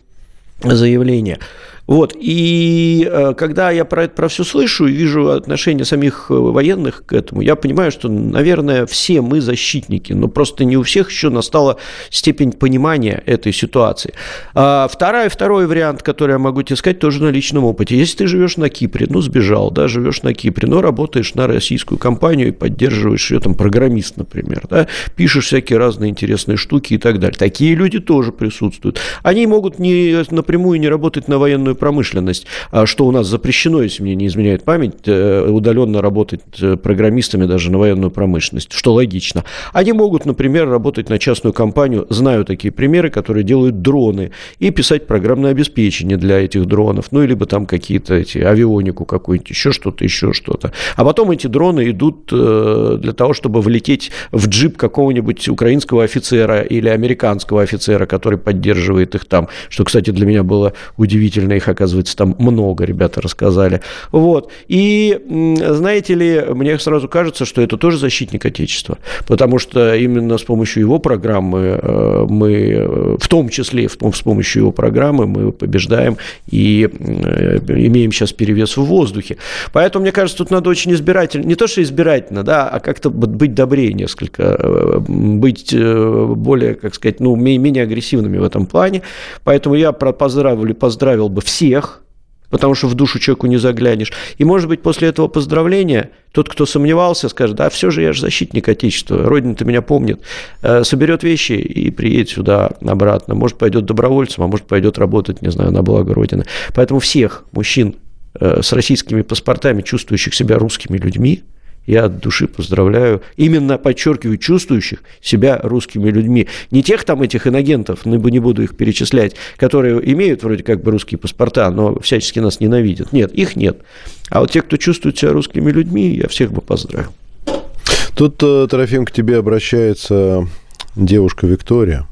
заявление. Вот. И э, когда я про это про все слышу и вижу отношение самих э, военных к этому, я понимаю, что, наверное, все мы защитники, но просто не у всех еще настала степень понимания этой ситуации. А вторая, второй вариант, который я могу тебе сказать, тоже на личном опыте. Если ты живешь на Кипре, ну, сбежал, да, живешь на Кипре, но работаешь на российскую компанию и поддерживаешь ее, там, программист, например, да, пишешь всякие разные интересные штуки и так далее. Такие люди тоже присутствуют. Они могут не, напрямую не работать на военную промышленность, а что у нас запрещено, если мне не изменяет память, э, удаленно работать э, программистами даже на военную промышленность, что логично. Они могут, например, работать на частную компанию, знаю такие примеры, которые делают дроны, и писать программное обеспечение для этих дронов, ну, либо там какие-то эти авионику какую-нибудь, еще что-то, еще что-то. А потом эти дроны идут э, для того, чтобы влететь в джип какого-нибудь украинского офицера или американского офицера, который поддерживает их там, что, кстати, для меня было удивительно их, оказывается, там много, ребята рассказали. Вот. И, знаете ли, мне сразу кажется, что это тоже защитник Отечества, потому что именно с помощью его программы э, мы, в том числе с помощью его программы, мы побеждаем и имеем сейчас перевес в воздухе. Поэтому, мне кажется, тут надо очень избирательно, не то, что избирательно, да, а как-то быть добрее несколько, быть более, как сказать, ну, менее агрессивными в этом плане. Поэтому я поздравил, поздравил бы всех, потому что в душу человеку не заглянешь. И, может быть, после этого поздравления тот, кто сомневался, скажет, да, все же я же защитник Отечества, Родина-то меня помнит, э, соберет вещи и приедет сюда обратно. Может, пойдет добровольцем, а может, пойдет работать, не знаю, на благо Родины. Поэтому всех мужчин э, с российскими паспортами, чувствующих себя русскими людьми, я от души поздравляю, именно, подчеркиваю, чувствующих себя русскими людьми. Не тех там этих иногентов, не буду их перечислять, которые имеют вроде как бы русские паспорта, но всячески нас ненавидят. Нет, их нет. А вот те, кто чувствует себя русскими людьми, я всех бы поздравил. Тут, э, Трофим, к тебе обращается девушка Виктория.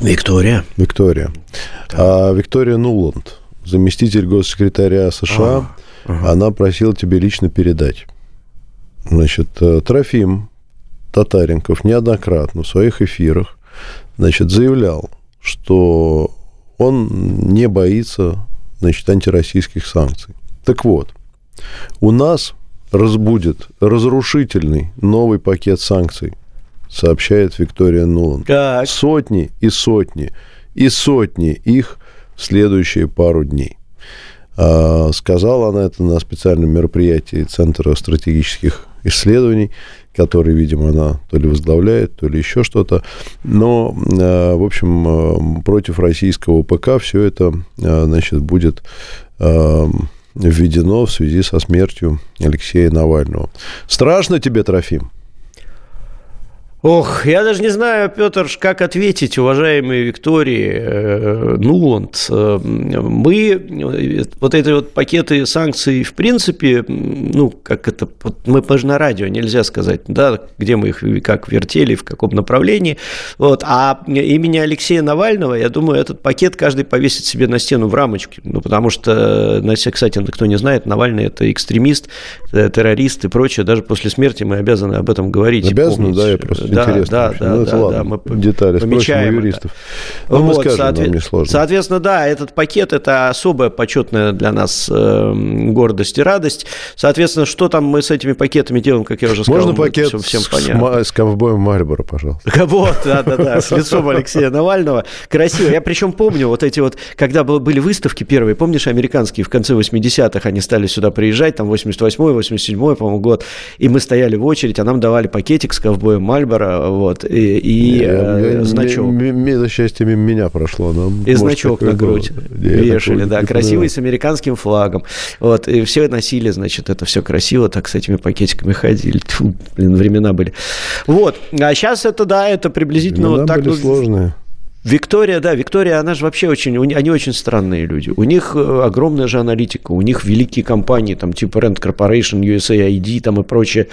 Виктория? Виктория. А Виктория Нуланд, заместитель госсекретаря США, а, ага. она просила тебе лично передать. Значит, э, Трофим Татаренков неоднократно в своих эфирах значит, заявлял, что он не боится значит, антироссийских санкций. Так вот, у нас разбудит разрушительный новый пакет санкций, сообщает Виктория Нулан. Так. Сотни и сотни и сотни их в следующие пару дней. А, сказала она это на специальном мероприятии Центра стратегических исследований, который, видимо, она то ли возглавляет, то ли еще что-то. Но, э, в общем, э, против российского ПК все это, э, значит, будет введено в связи со смертью Алексея Навального. Страшно тебе, Трофим? Ох, я даже не знаю, Петр, как ответить, уважаемые Виктории э, Нуланд. Э, мы, вот эти вот пакеты санкций, в принципе, ну, как это, мы, мы же на радио, нельзя сказать, да, где мы их как вертели, в каком направлении. Вот. А имени Алексея Навального, я думаю, этот пакет каждый повесит себе на стену в рамочке. Ну, потому что, кстати, кто не знает, Навальный – это экстремист, э, террорист и прочее. Даже после смерти мы обязаны об этом говорить. Обязаны, да, я просто да, интересно. Да, да, ну, это да, ладно, да, мы детали помечаем юристов. Ну, вот, мы скажем, соответ... нам не сложно. Соответственно, да, этот пакет – это особая почетная для нас э, гордость и радость. Соответственно, что там мы с этими пакетами делаем, как я уже сказал, Можно пакет всем, всем с, понятно. с ковбоем Мальборо, пожалуйста. (laughs) Вот, да-да-да, с лицом Алексея Навального. Красиво. Я причем помню вот эти вот, когда были выставки первые, помнишь, американские, в конце 80-х они стали сюда приезжать, там 88-й, 87-й, по-моему, год, и мы стояли в очередь, а нам давали пакетик с ковбоем Мальборо, вот, и, и э, значок. Это счастье меня прошло. Но, и значок на грудь вешали, да, красивый с американским флагом. Вот, и все носили, значит, это все красиво, так с этими пакетиками ходили. (laughs) Тьфу, блин, времена были. Вот, а сейчас это, да, это приблизительно времена вот так. были сложные. Виктория, да, Виктория, она же вообще очень, они очень странные люди. У них э, огромная же аналитика, у них великие компании, там, типа Rent Corporation, USAID, там и прочее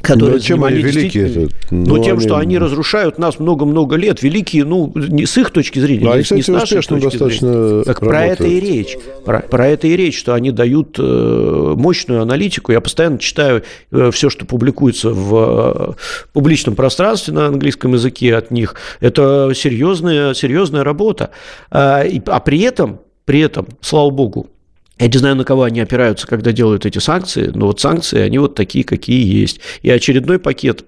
которые ну, чем они великие? Ну, ну, тем, они... что они разрушают нас много-много лет. Великие, ну, не с их точки зрения, ну, они, кстати, не с нашей точки достаточно зрения. Так про это и речь. Про, про это и речь, что они дают э, мощную аналитику. Я постоянно читаю э, все, что публикуется в э, публичном пространстве на английском языке от них. Это серьезная, серьезная работа. А, и, а при этом, при этом, слава богу, я не знаю, на кого они опираются, когда делают эти санкции, но вот санкции, они вот такие, какие есть. И очередной пакет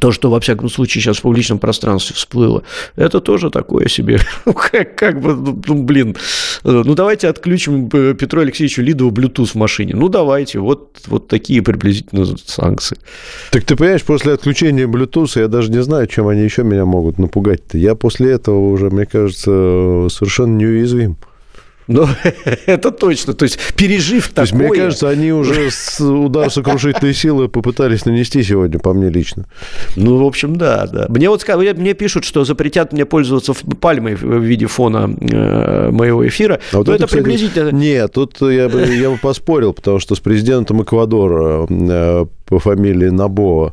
то, что, во всяком случае, сейчас в публичном пространстве всплыло, это тоже такое себе. (laughs) Ну, как, как бы, ну, ну, блин, ну, давайте отключим э, Петру Алексеевичу Лидову Bluetooth в машине. Ну, давайте, вот, вот такие приблизительно санкции. Так ты понимаешь, после отключения Bluetooth я даже не знаю, чем они еще меня могут напугать-то. Я после этого уже, мне кажется, совершенно неуязвим. Ну, (laughs) это точно. То есть, пережив То такое... Есть, мне кажется, они уже (laughs) с удар сокрушительной силы попытались нанести сегодня, по мне лично. Ну, в общем, да, да. Мне вот мне пишут, что запретят мне пользоваться пальмой в виде фона э, моего эфира. А вот Но это, это кстати, приблизительно... Нет, тут я бы, я бы поспорил, потому что с президентом Эквадора э, по фамилии Набоа,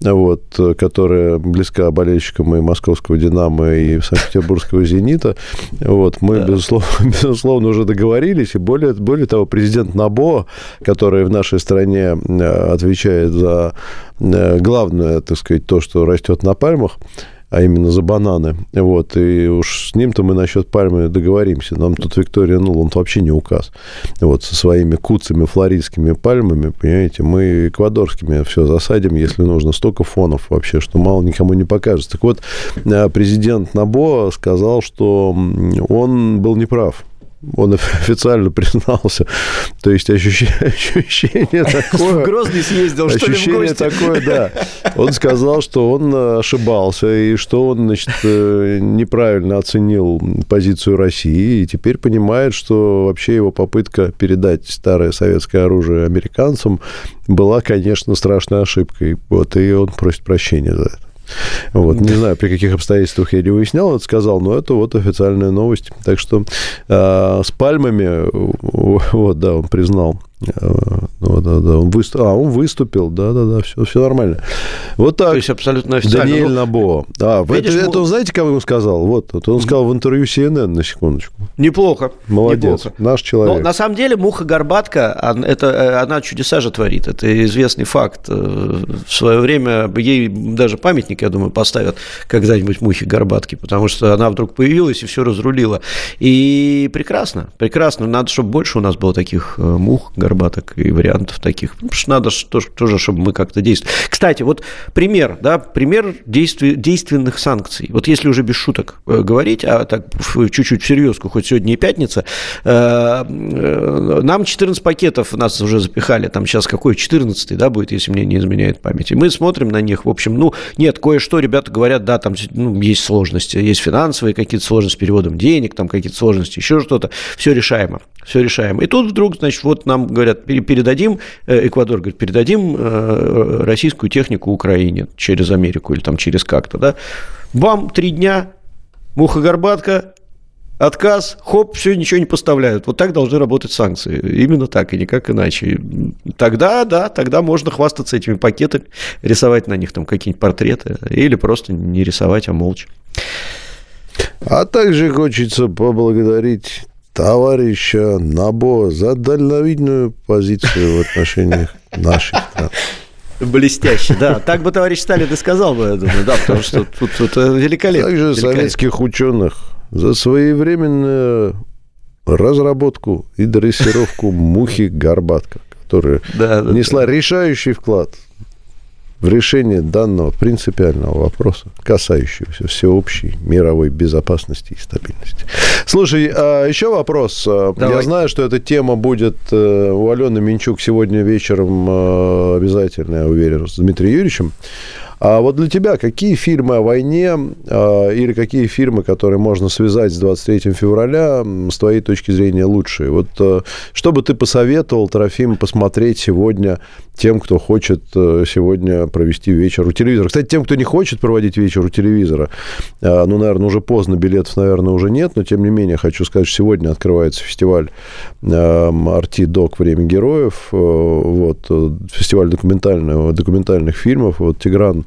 вот, которая близка болельщикам и московского «Динамо», и Санкт-Петербургского «Зенита». Вот, мы, да. безусловно, (laughs) безусловно, уже договорились, и более, более того, президент Набоа, который в нашей стране отвечает за главное, так сказать, то, что растет на пальмах, а именно за бананы. Вот, и уж с ним-то мы насчет пальмы договоримся. Нам тут Виктория Нуланд вообще не указ. Вот, со своими куцами флоридскими пальмами, понимаете, мы эквадорскими все засадим, если нужно. Столько фонов вообще, что мало никому не покажется. Так вот, э, президент Набо сказал, что он был неправ он (laughs) официально признался. То есть (laughs) ощущение, ощущение (laughs) такое... В Грозный съездил, что ли, гости? такое, да. Он сказал, что он ошибался, и что он, значит, э, неправильно оценил позицию России, и теперь понимает, что вообще его попытка передать старое советское оружие американцам была, конечно, страшной ошибкой. Вот, и он просит прощения за это. Вот, не знаю, при каких обстоятельствах я не выяснял, это сказал, но это вот официальная новость. Так что э, с пальмами, (laughs) вот, да, он признал да, да, да. Он выступ... А, он выступил, да, да, да, все, все нормально. Вот так. То есть абсолютно официально. Даниэль ну, Набо. А, видишь, это, это он, знаете, кого ему сказал? Вот, вот он сказал в интервью CNN, на секундочку. Неплохо. Молодец. Неплохо. Наш человек. Но на самом деле муха горбатка, это, э, она чудеса же творит. Это известный факт. Э, в свое время ей даже памятник, я думаю, поставят когда-нибудь мухе горбатки, потому что она вдруг появилась и все разрулила. И прекрасно, прекрасно. Надо, чтобы больше у нас было таких э, мух горбаток горбаток и вариантов таких. Что надо тоже, чтобы мы как-то действовали. Кстати, вот пример, да, пример действий, действенных санкций. Вот если уже без шуток э, говорить, а так чуть-чуть всерьезку, хоть сегодня и пятница, э, э, нам 14 пакетов нас уже запихали, там сейчас какой 14 да, будет, если мне не изменяет память. И мы смотрим на них, в общем, ну, нет, кое-что ребята говорят, да, там ну, есть сложности, есть финансовые какие-то сложности с переводом денег, там какие-то сложности, еще что-то, все решаемо, все решаемо. И тут вдруг, значит, вот нам говорят, передадим, э, Эквадор говорит, передадим э, российскую технику Украине через Америку или там через как-то, да. Бам, три дня, муха-горбатка, отказ, хоп, все, ничего не поставляют. Вот так должны работать санкции. Именно так и никак иначе. Тогда, да, тогда можно хвастаться этими пакетами, рисовать на них там какие-нибудь портреты или просто не рисовать, а молча. А также хочется поблагодарить товарища Набо за дальновидную позицию в отношениях наших стран. Блестяще, да. Так бы товарищ Сталин и сказал бы, я думаю, да, потому что тут, тут великолепно. Также великолепно. советских ученых за своевременную разработку и дрессировку мухи горбатка, которая да, да, несла да. решающий вклад в решение данного принципиального вопроса, касающегося всеобщей мировой безопасности и стабильности. Слушай, а еще вопрос. А, Давай. Я знаю, что эта тема будет э, у Алены Минчук сегодня вечером э, обязательно, я уверен, с Дмитрием Юрьевичем. А вот для тебя какие фильмы о войне э, или какие фильмы, которые можно связать с 23 февраля, с твоей точки зрения лучшие? Вот э, что бы ты посоветовал, Трофим, посмотреть сегодня тем, кто хочет э, сегодня провести вечер у телевизора? Кстати, тем, кто не хочет проводить вечер у телевизора, э, ну, наверное, уже поздно, билетов, наверное, уже нет, но тем не менее хочу сказать, что сегодня открывается фестиваль «Арти Док. Время героев», э, вот, фестиваль документального, документальных фильмов. Вот Тигран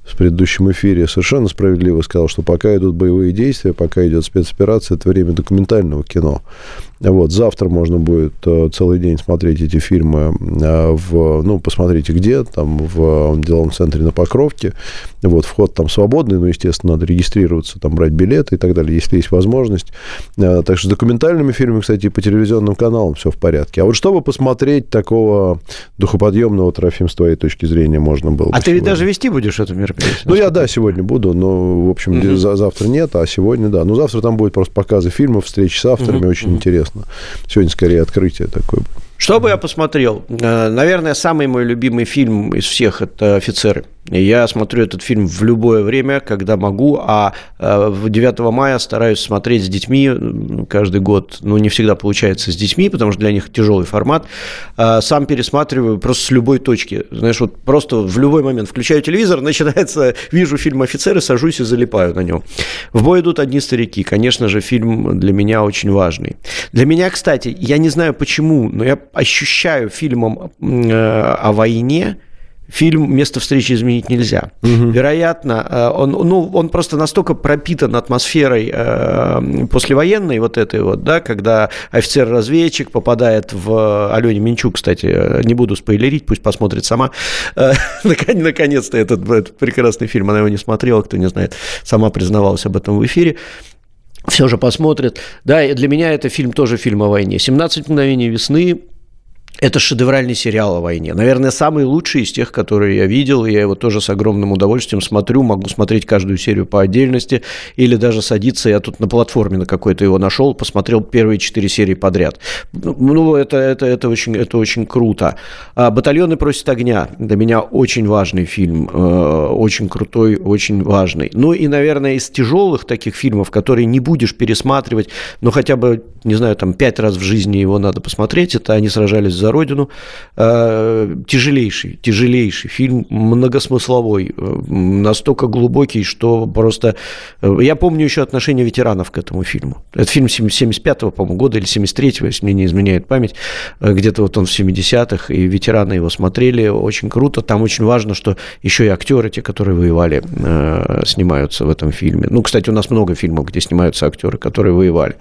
в предыдущем эфире совершенно справедливо сказал, что пока идут боевые действия, пока идет спецоперация, это время документального кино. Вот, завтра можно будет э, целый день смотреть эти фильмы э, в, ну, посмотрите где, там в деловом центре на Покровке. Вот, вход там свободный, но, естественно, надо регистрироваться, там брать билеты и так далее, если есть возможность. Э, так что с документальными фильмами, кстати, по телевизионным каналам все в порядке. А вот чтобы посмотреть такого духоподъемного Трофим с твоей точки зрения можно было А ты ведь даже вести будешь это мероприятие? Ну, я, да, сегодня буду, но, в общем, угу. завтра нет, а сегодня, да. Ну, завтра там будет просто показы фильмов, встречи с авторами, угу. очень угу. интересно. Сегодня скорее открытие такое. Что бы я посмотрел? Э, наверное, самый мой любимый фильм из всех – это «Офицеры». Я смотрю этот фильм в любое время, когда могу, а 9 э, мая стараюсь смотреть с детьми каждый год. Ну, не всегда получается с детьми, потому что для них тяжелый формат. Э, сам пересматриваю просто с любой точки. Знаешь, вот просто в любой момент включаю телевизор, (laughs) начинается, вижу фильм «Офицеры», сажусь и залипаю на нем. В бой идут одни старики. Конечно же, фильм для меня очень важный. Для меня, кстати, я не знаю почему, но я ощущаю фильмом э, о войне – фильм «Место встречи изменить нельзя». Угу. Вероятно, э, он, ну, он просто настолько пропитан атмосферой э, послевоенной вот этой вот, да, когда офицер-разведчик попадает в... Алене Минчук, кстати, не буду спойлерить, пусть посмотрит сама. Э, (laughs) наконец-то этот, этот прекрасный фильм, она его не смотрела, кто не знает, сама признавалась об этом в эфире все же посмотрят. Да, и для меня это фильм тоже фильм о войне. «17 мгновений весны» Это шедевральный сериал о войне. Наверное, самый лучший из тех, которые я видел. Я его тоже с огромным удовольствием смотрю. Могу смотреть каждую серию по отдельности. Или даже садиться. Я тут на платформе на какой-то его нашел, посмотрел первые четыре серии подряд. Ну, это, это, это, очень, это очень круто. А «Батальоны просят огня». Для меня очень важный фильм. Э, очень крутой, очень важный. Ну и, наверное, из тяжелых таких фильмов, которые не будешь пересматривать, но хотя бы, не знаю, там пять раз в жизни его надо посмотреть, это «Они сражались за родину. Э, тяжелейший, тяжелейший фильм, многосмысловой, э, настолько глубокий, что просто... Э, я помню еще отношение ветеранов к этому фильму. Это фильм 75-го, по-моему, года или 73-го, если мне не изменяет память. Где-то вот он в 70-х, и ветераны его смотрели. Очень круто. Там очень важно, что еще и актеры, те, которые воевали, снимаются в этом фильме. Ну, кстати, у нас много фильмов, где снимаются актеры, которые воевали.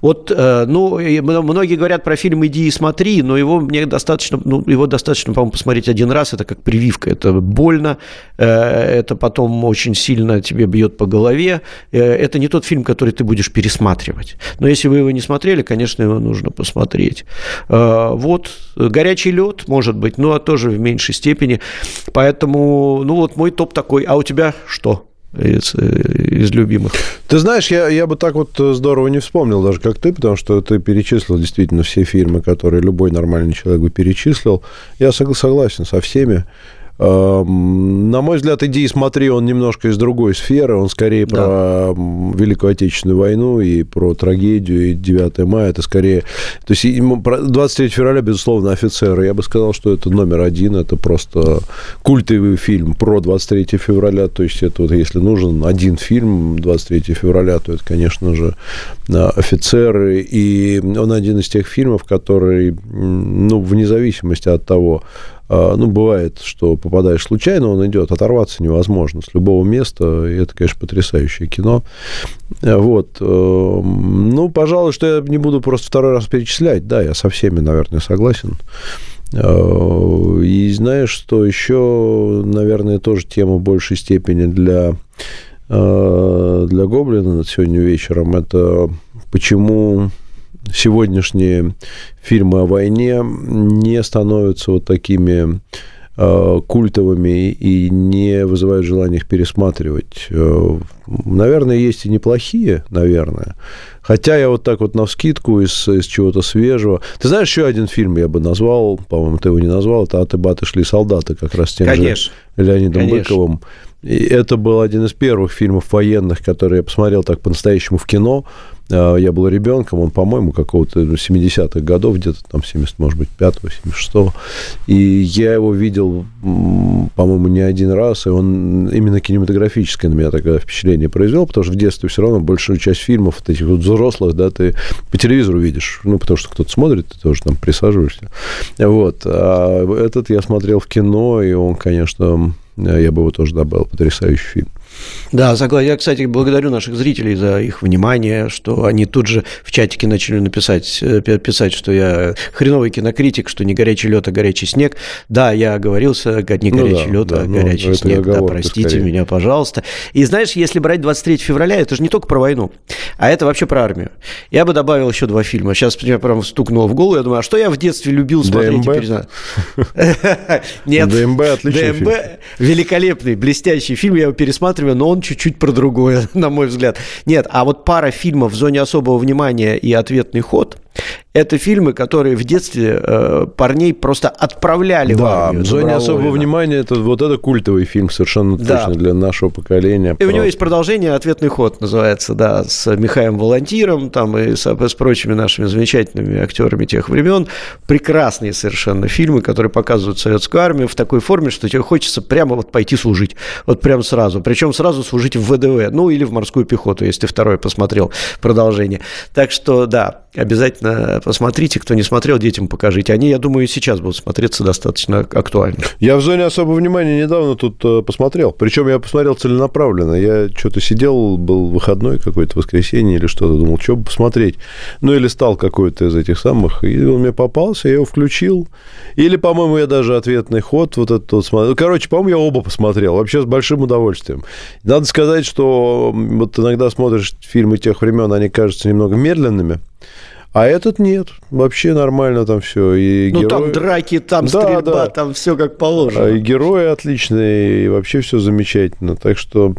Вот, ну, многие говорят про фильм «Иди и смотри», но его мне достаточно, ну, его достаточно, по-моему, посмотреть один раз, это как прививка, это больно, э, это потом очень сильно тебе бьет по голове, э, это не тот фильм, который ты будешь пересматривать. Но если вы его не смотрели, конечно, его нужно посмотреть. Э, вот, горячий лед, может быть, но тоже в меньшей степени, поэтому, ну, вот мой топ такой, а у тебя что? Из, из любимых. Ты знаешь, я, я бы так вот здорово не вспомнил, даже как ты, потому что ты перечислил действительно все фильмы, которые любой нормальный человек бы перечислил. Я согласен со всеми. Эм, на мой взгляд, иди и смотри, он немножко из другой сферы, он скорее да. про Великую Отечественную войну и про трагедию, и 9 мая, это скорее... То есть 23 февраля, безусловно, офицеры. Я бы сказал, что это номер один, это просто культовый фильм про 23 февраля, то есть это вот если нужен один фильм 23 февраля, то это, конечно же, офицеры, и он один из тех фильмов, который, ну, вне зависимости от того, ну, бывает, что попадаешь случайно, он идет, оторваться невозможно с любого места, и это, конечно, потрясающее кино. Вот. Э, ну, пожалуй, что я не буду просто второй раз перечислять, да, я со всеми, наверное, согласен. Э, и знаешь, что еще, наверное, тоже тема в большей степени для, э, для Гоблина сегодня вечером, это почему сегодняшние фильмы о войне не становятся вот такими э, культовыми и не вызывают желания их пересматривать. Э, наверное, есть и неплохие, наверное. Хотя я вот так вот на вскидку из, из чего-то свежего. Ты знаешь, еще один фильм я бы назвал, по-моему, ты его не назвал, это «Аты, баты, шли солдаты», как раз с тем Конечно. же Леонидом Конечно. Быковым. И это был один из первых фильмов военных, которые я посмотрел так по-настоящему в кино. А, я был ребенком, он, по-моему, какого-то 70-х годов, где-то там 70, может быть, 5-го, 76-го. И я его видел, по-моему, не один раз, и он именно кинематографическое на меня такое впечатление произвел, потому что в детстве все равно большую часть фильмов, вот этих вот взрослых, да, ты по телевизору видишь, ну, потому что кто-то смотрит, ты тоже там присаживаешься. Вот. А этот я смотрел в кино, и он, конечно, я бы его тоже добавил, потрясающий фильм. Да, согласен. Я, кстати, благодарю наших зрителей за их внимание, что они тут же в чатике начали написать, э, писать, что я хреновый кинокритик, что не горячий лед, а горячий снег. Да, я оговорился, не ну горячий ну, лед, да, а ну, горячий снег. Да, простите скорее. меня, пожалуйста. И знаешь, если брать 23 февраля, это же не только про войну, а это вообще про армию. Я бы добавил еще два фильма. Сейчас меня прям стукнуло в голову. Я думаю, а что я в детстве любил смотреть? ДМБ? (laughs) (laughs) Нет. ДМБ отличный ДМБ великолепный, блестящий фильм. Я его пересматриваю но он чуть-чуть про другое, (laughs) на мой взгляд. Нет, а вот пара фильмов в зоне особого внимания и ответный ход это фильмы, которые в детстве э, парней просто отправляли да, в армию. в зоне особого внимания это вот это культовый фильм совершенно да. точно для нашего поколения. И просто. у него есть продолжение «Ответный ход» называется, да, с Михаилом Волонтиром там и с, с прочими нашими замечательными актерами тех времен. Прекрасные совершенно фильмы, которые показывают советскую армию в такой форме, что тебе хочется прямо вот пойти служить, вот прямо сразу. Причем сразу служить в ВДВ, ну или в морскую пехоту, если ты второе посмотрел продолжение. Так что да, обязательно посмотрите, кто не смотрел, детям покажите. Они, я думаю, и сейчас будут смотреться достаточно актуально. Я в зоне особого внимания недавно тут э, посмотрел. Причем я посмотрел целенаправленно. Я что-то сидел, был выходной какое-то воскресенье или что-то, думал, что бы посмотреть. Ну, или стал какой-то из этих самых, и он мне попался, я его включил. Или, по-моему, я даже ответный ход вот этот вот смотрел. Короче, по-моему, я оба посмотрел. Вообще с большим удовольствием. Надо сказать, что вот иногда смотришь фильмы тех времен, они кажутся немного медленными. А этот нет. Вообще нормально там все. И ну, герои... там драки, там да, стрельба, да. там все как положено. И герои отличные, и вообще все замечательно. Так что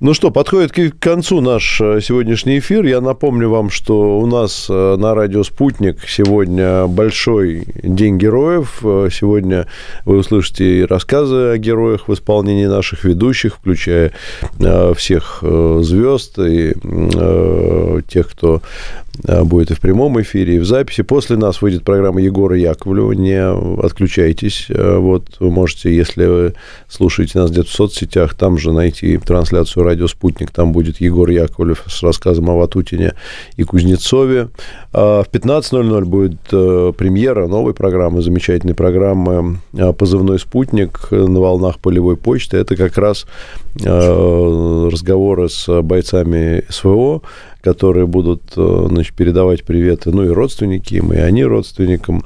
ну что, подходит к концу наш э, сегодняшний эфир. Я напомню вам, что у нас э, на радио «Спутник» сегодня большой день героев. Э, сегодня вы услышите рассказы о героях в исполнении наших ведущих, включая всех звезд и тех, кто будет и в прямом эфире, и в записи. После нас выйдет программа Егора Яковлева. Не отключайтесь. Вот вы можете, если вы слушаете нас где-то в соцсетях, там же найти трансляцию радио «Спутник». Там будет Егор Яковлев с рассказом о Ватутине и Кузнецове. А в 15.00 будет э, премьера новой программы, замечательной программы э, «Позывной спутник» на волнах полевой почты. Это как раз э, разговоры с бойцами СВО, которые будут значит, передавать приветы, ну и родственники им, и они родственникам.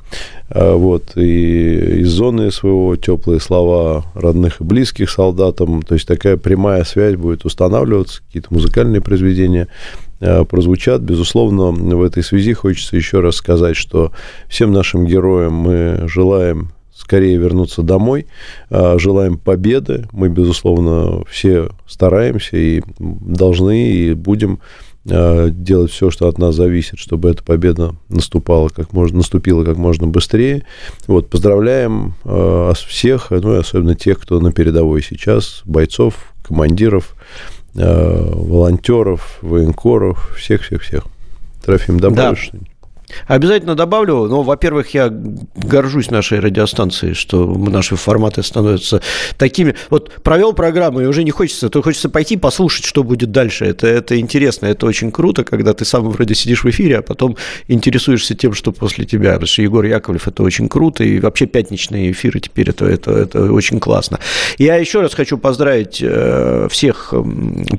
А, вот, и из зоны СВО теплые слова родных и близких солдатам. То есть такая прямая связь будет устанавливаться, какие-то музыкальные произведения а, прозвучат. Безусловно, в этой связи хочется еще раз сказать, что всем нашим героям мы желаем скорее вернуться домой, а, желаем победы. Мы, безусловно, все стараемся и должны, и будем Э, делать все, что от нас зависит, чтобы эта победа наступала как можно, наступила как можно быстрее. Вот, поздравляем э, всех, ну и особенно тех, кто на передовой сейчас, бойцов, командиров, э, волонтеров, военкоров, всех-всех-всех. Трофим, добавишь? Да. Обязательно добавлю. Ну, во-первых, я горжусь нашей радиостанцией, что наши форматы становятся такими. Вот провел программу, и уже не хочется, то хочется пойти послушать, что будет дальше. Это, это интересно, это очень круто, когда ты сам вроде сидишь в эфире, а потом интересуешься тем, что после тебя. Потому что Егор Яковлев это очень круто, и вообще пятничные эфиры теперь это, это, это очень классно. Я еще раз хочу поздравить э, всех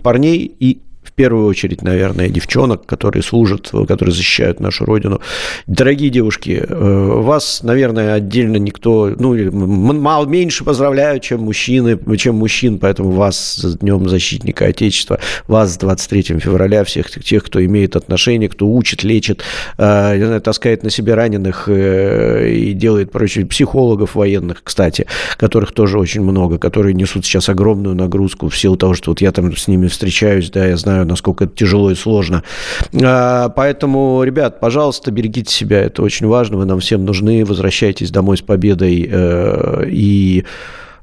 парней и первую очередь, наверное, девчонок, которые служат, которые защищают нашу Родину. Дорогие девушки, э, вас, наверное, отдельно никто, ну, мало меньше поздравляют, чем мужчины, чем мужчин, поэтому вас с Днем Защитника Отечества, вас с 23 февраля, всех тех, кто имеет отношение, кто учит, лечит, э, знаю, таскает на себе раненых э, и делает прочее, психологов военных, кстати, которых тоже очень много, которые несут сейчас огромную нагрузку в силу того, что вот я там с ними встречаюсь, да, я знаю, насколько это тяжело и сложно. А, поэтому, ребят, пожалуйста, берегите себя, это очень важно, вы нам всем нужны, возвращайтесь домой с победой э, и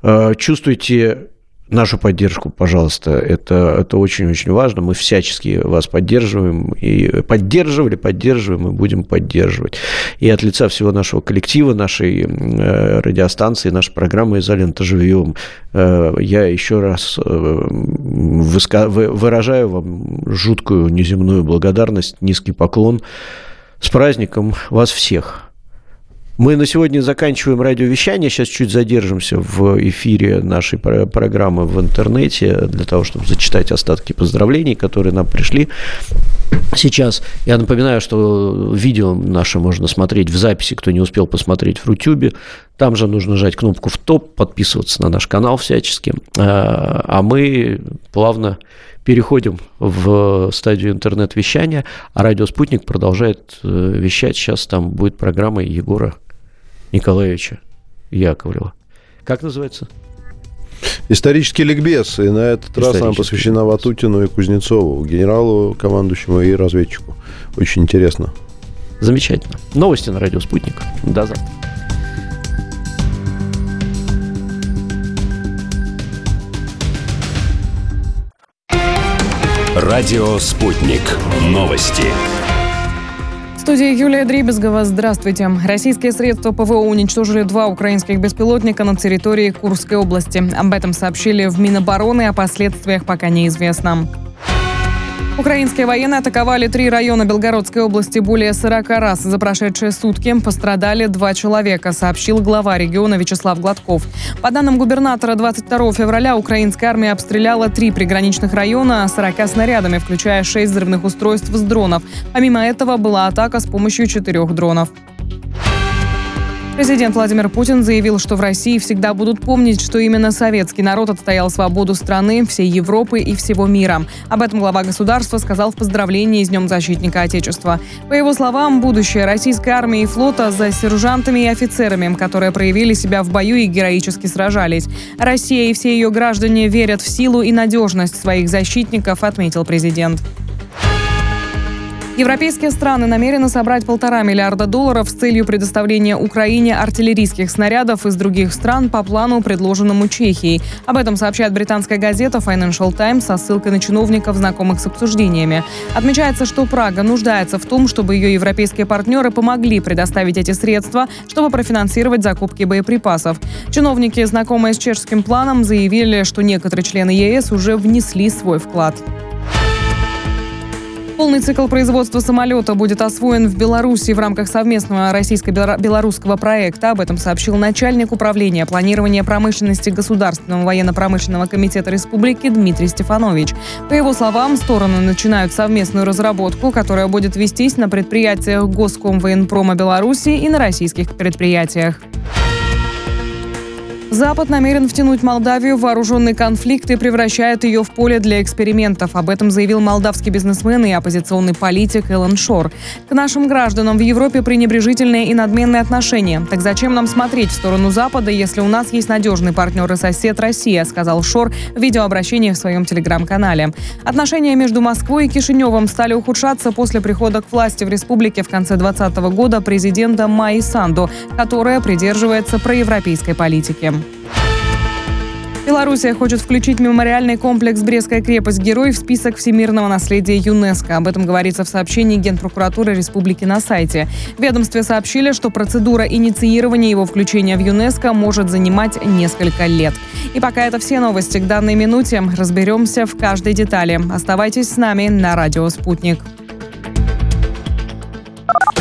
э, чувствуйте нашу поддержку, пожалуйста. Это, это очень-очень важно. Мы всячески вас поддерживаем и поддерживали, поддерживаем и будем поддерживать. И от лица всего нашего коллектива, нашей э, радиостанции, нашей программы «Изолента живьем» э, я еще раз э, выражаю вам жуткую неземную благодарность, низкий поклон. С праздником вас всех! Мы на сегодня заканчиваем радиовещание. Сейчас чуть задержимся в эфире нашей программы в интернете для того, чтобы зачитать остатки поздравлений, которые нам пришли. Сейчас я напоминаю, что видео наше можно смотреть в записи, кто не успел посмотреть в Рутюбе. Там же нужно нажать кнопку в топ, подписываться на наш канал всячески. А, а мы плавно переходим в стадию интернет-вещания, а радио «Спутник» продолжает э, вещать. Сейчас там будет программа Егора Николаевича Яковлева. Как называется? Исторический ликбез. И на этот раз она посвящена Ватутину и Кузнецову, генералу, командующему и разведчику. Очень интересно. Замечательно. Новости на радио «Спутник». До завтра. Радио «Спутник». Новости студии Юлия Дрибезгова. Здравствуйте. Российские средства ПВО уничтожили два украинских беспилотника на территории Курской области. Об этом сообщили в Минобороны, о последствиях пока неизвестно. Украинские военные атаковали три района Белгородской области более 40 раз. За прошедшие сутки пострадали два человека, сообщил глава региона Вячеслав Гладков. По данным губернатора, 22 февраля украинская армия обстреляла три приграничных района 40 снарядами, включая 6 взрывных устройств с дронов. Помимо этого была атака с помощью четырех дронов. Президент Владимир Путин заявил, что в России всегда будут помнить, что именно советский народ отстоял свободу страны, всей Европы и всего мира. Об этом глава государства сказал в поздравлении с Днем защитника Отечества. По его словам, будущее российской армии и флота за сержантами и офицерами, которые проявили себя в бою и героически сражались. Россия и все ее граждане верят в силу и надежность своих защитников, отметил президент. Европейские страны намерены собрать полтора миллиарда долларов с целью предоставления Украине артиллерийских снарядов из других стран по плану, предложенному Чехией. Об этом сообщает британская газета Financial Times со ссылкой на чиновников, знакомых с обсуждениями. Отмечается, что Прага нуждается в том, чтобы ее европейские партнеры помогли предоставить эти средства, чтобы профинансировать закупки боеприпасов. Чиновники, знакомые с чешским планом, заявили, что некоторые члены ЕС уже внесли свой вклад. Полный цикл производства самолета будет освоен в Беларуси в рамках совместного российско-белорусского проекта. Об этом сообщил начальник управления планирования промышленности Государственного военно-промышленного комитета республики Дмитрий Стефанович. По его словам, стороны начинают совместную разработку, которая будет вестись на предприятиях Госкомвоенпрома Беларуси и на российских предприятиях. Запад намерен втянуть Молдавию в вооруженный конфликт и превращает ее в поле для экспериментов. Об этом заявил молдавский бизнесмен и оппозиционный политик Эллен Шор. К нашим гражданам в Европе пренебрежительные и надменные отношения. Так зачем нам смотреть в сторону Запада, если у нас есть надежный партнер и сосед Россия, сказал Шор в видеообращении в своем телеграм-канале. Отношения между Москвой и Кишиневым стали ухудшаться после прихода к власти в республике в конце 2020 года президента Майи Санду, которая придерживается проевропейской политики. Белоруссия хочет включить мемориальный комплекс «Брестская крепость-герой» в список всемирного наследия ЮНЕСКо. Об этом говорится в сообщении Генпрокуратуры Республики на сайте. В ведомстве сообщили, что процедура инициирования его включения в ЮНЕСКо может занимать несколько лет. И пока это все новости к данной минуте. Разберемся в каждой детали. Оставайтесь с нами на радио «Спутник».